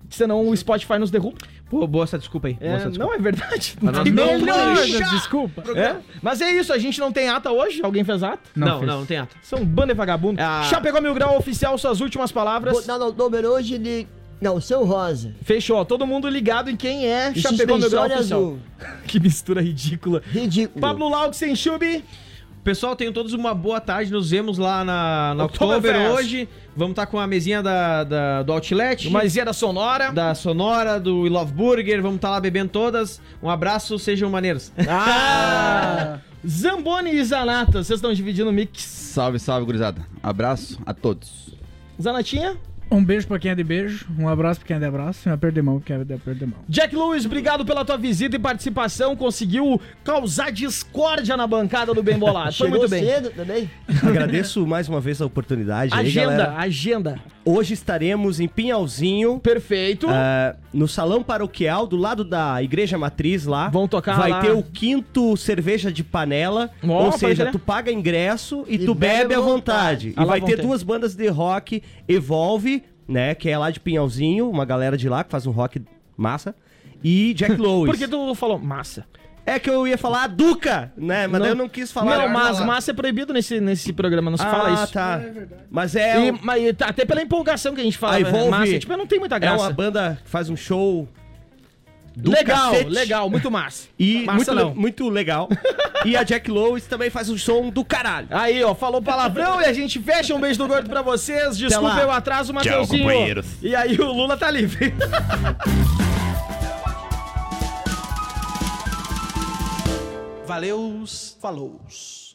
Senão o Spotify nos derruba. Pô, boa essa desculpa aí. boa É, essa desculpa. não é verdade. Mas Não tem não deixar. Desculpa. É, Mas é isso, a gente não tem ata hoje? Alguém fez ata? Não, não, fez. não, tem ata. São banda vagabundo. Ah. Chapecó Mil Grau Oficial, suas últimas palavras. Vou dar o número hoje de. Não, São Rosa. Fechou, todo mundo ligado em quem é E Chapecó Mil Grau Oficial. azul. que mistura ridícula. Ridículo. Pablo Lau sem chube. Pessoal, tenham todos uma boa tarde. Nos vemos lá na, na. Oktober hoje. Vamos estar com a mesinha da, da- do Outlet. Uma da Sonora. da Sonora, do We Love Burger. Vamos estar lá bebendo todas. Um abraço, sejam maneiros. Ah! Zamboni e Zanata, vocês estão dividindo o mix. Salve, salve, gurizada. Abraço a todos. Zanatinha? Um beijo pra quem é de beijo, um abraço pra quem é de abraço e um aperto de mão pra quem é de aperto de mão. Jack Lewis, obrigado pela tua visita e participação. Conseguiu causar discórdia na bancada do Bem Bolado. Foi Chegou muito bem. cedo também. Agradeço mais uma vez a oportunidade aí, Agenda, galera. agenda. Hoje estaremos em Pinhalzinho, Perfeito. ah, no salão paroquial, do lado da igreja matriz lá. Vão tocar Vai lá. ter o quinto cerveja de panela. Ó, ou seja, tu paga ingresso e, E tu bebe bebe à vontade. vontade. E vai ter ter. duas bandas de rock, Evolve, né? Que é lá de Pinhalzinho, uma galera de lá que faz um rock massa. E Jack Lois. Porque tu falou massa. É que eu ia falar a Duca, né? Mas daí eu não quis falar. não, mas massa é proibido nesse, nesse programa, não se ah, fala isso. tá. Mas é, E- um- mas até pela empolgação que a gente fala, a né? Evolve massa, tipo, não tem muita é graça. uma banda que faz um show do legal, cacete. legal, muito massa. E Massa muito, não. muito legal. e a Jack Lois também faz um som do caralho. Aí, ó, falou palavrão e a gente fecha um beijo do gordo pra vocês. Desculpa eu atraso, Mateuzinho. companheiros. E aí o Lula tá livre. Valeus, falous.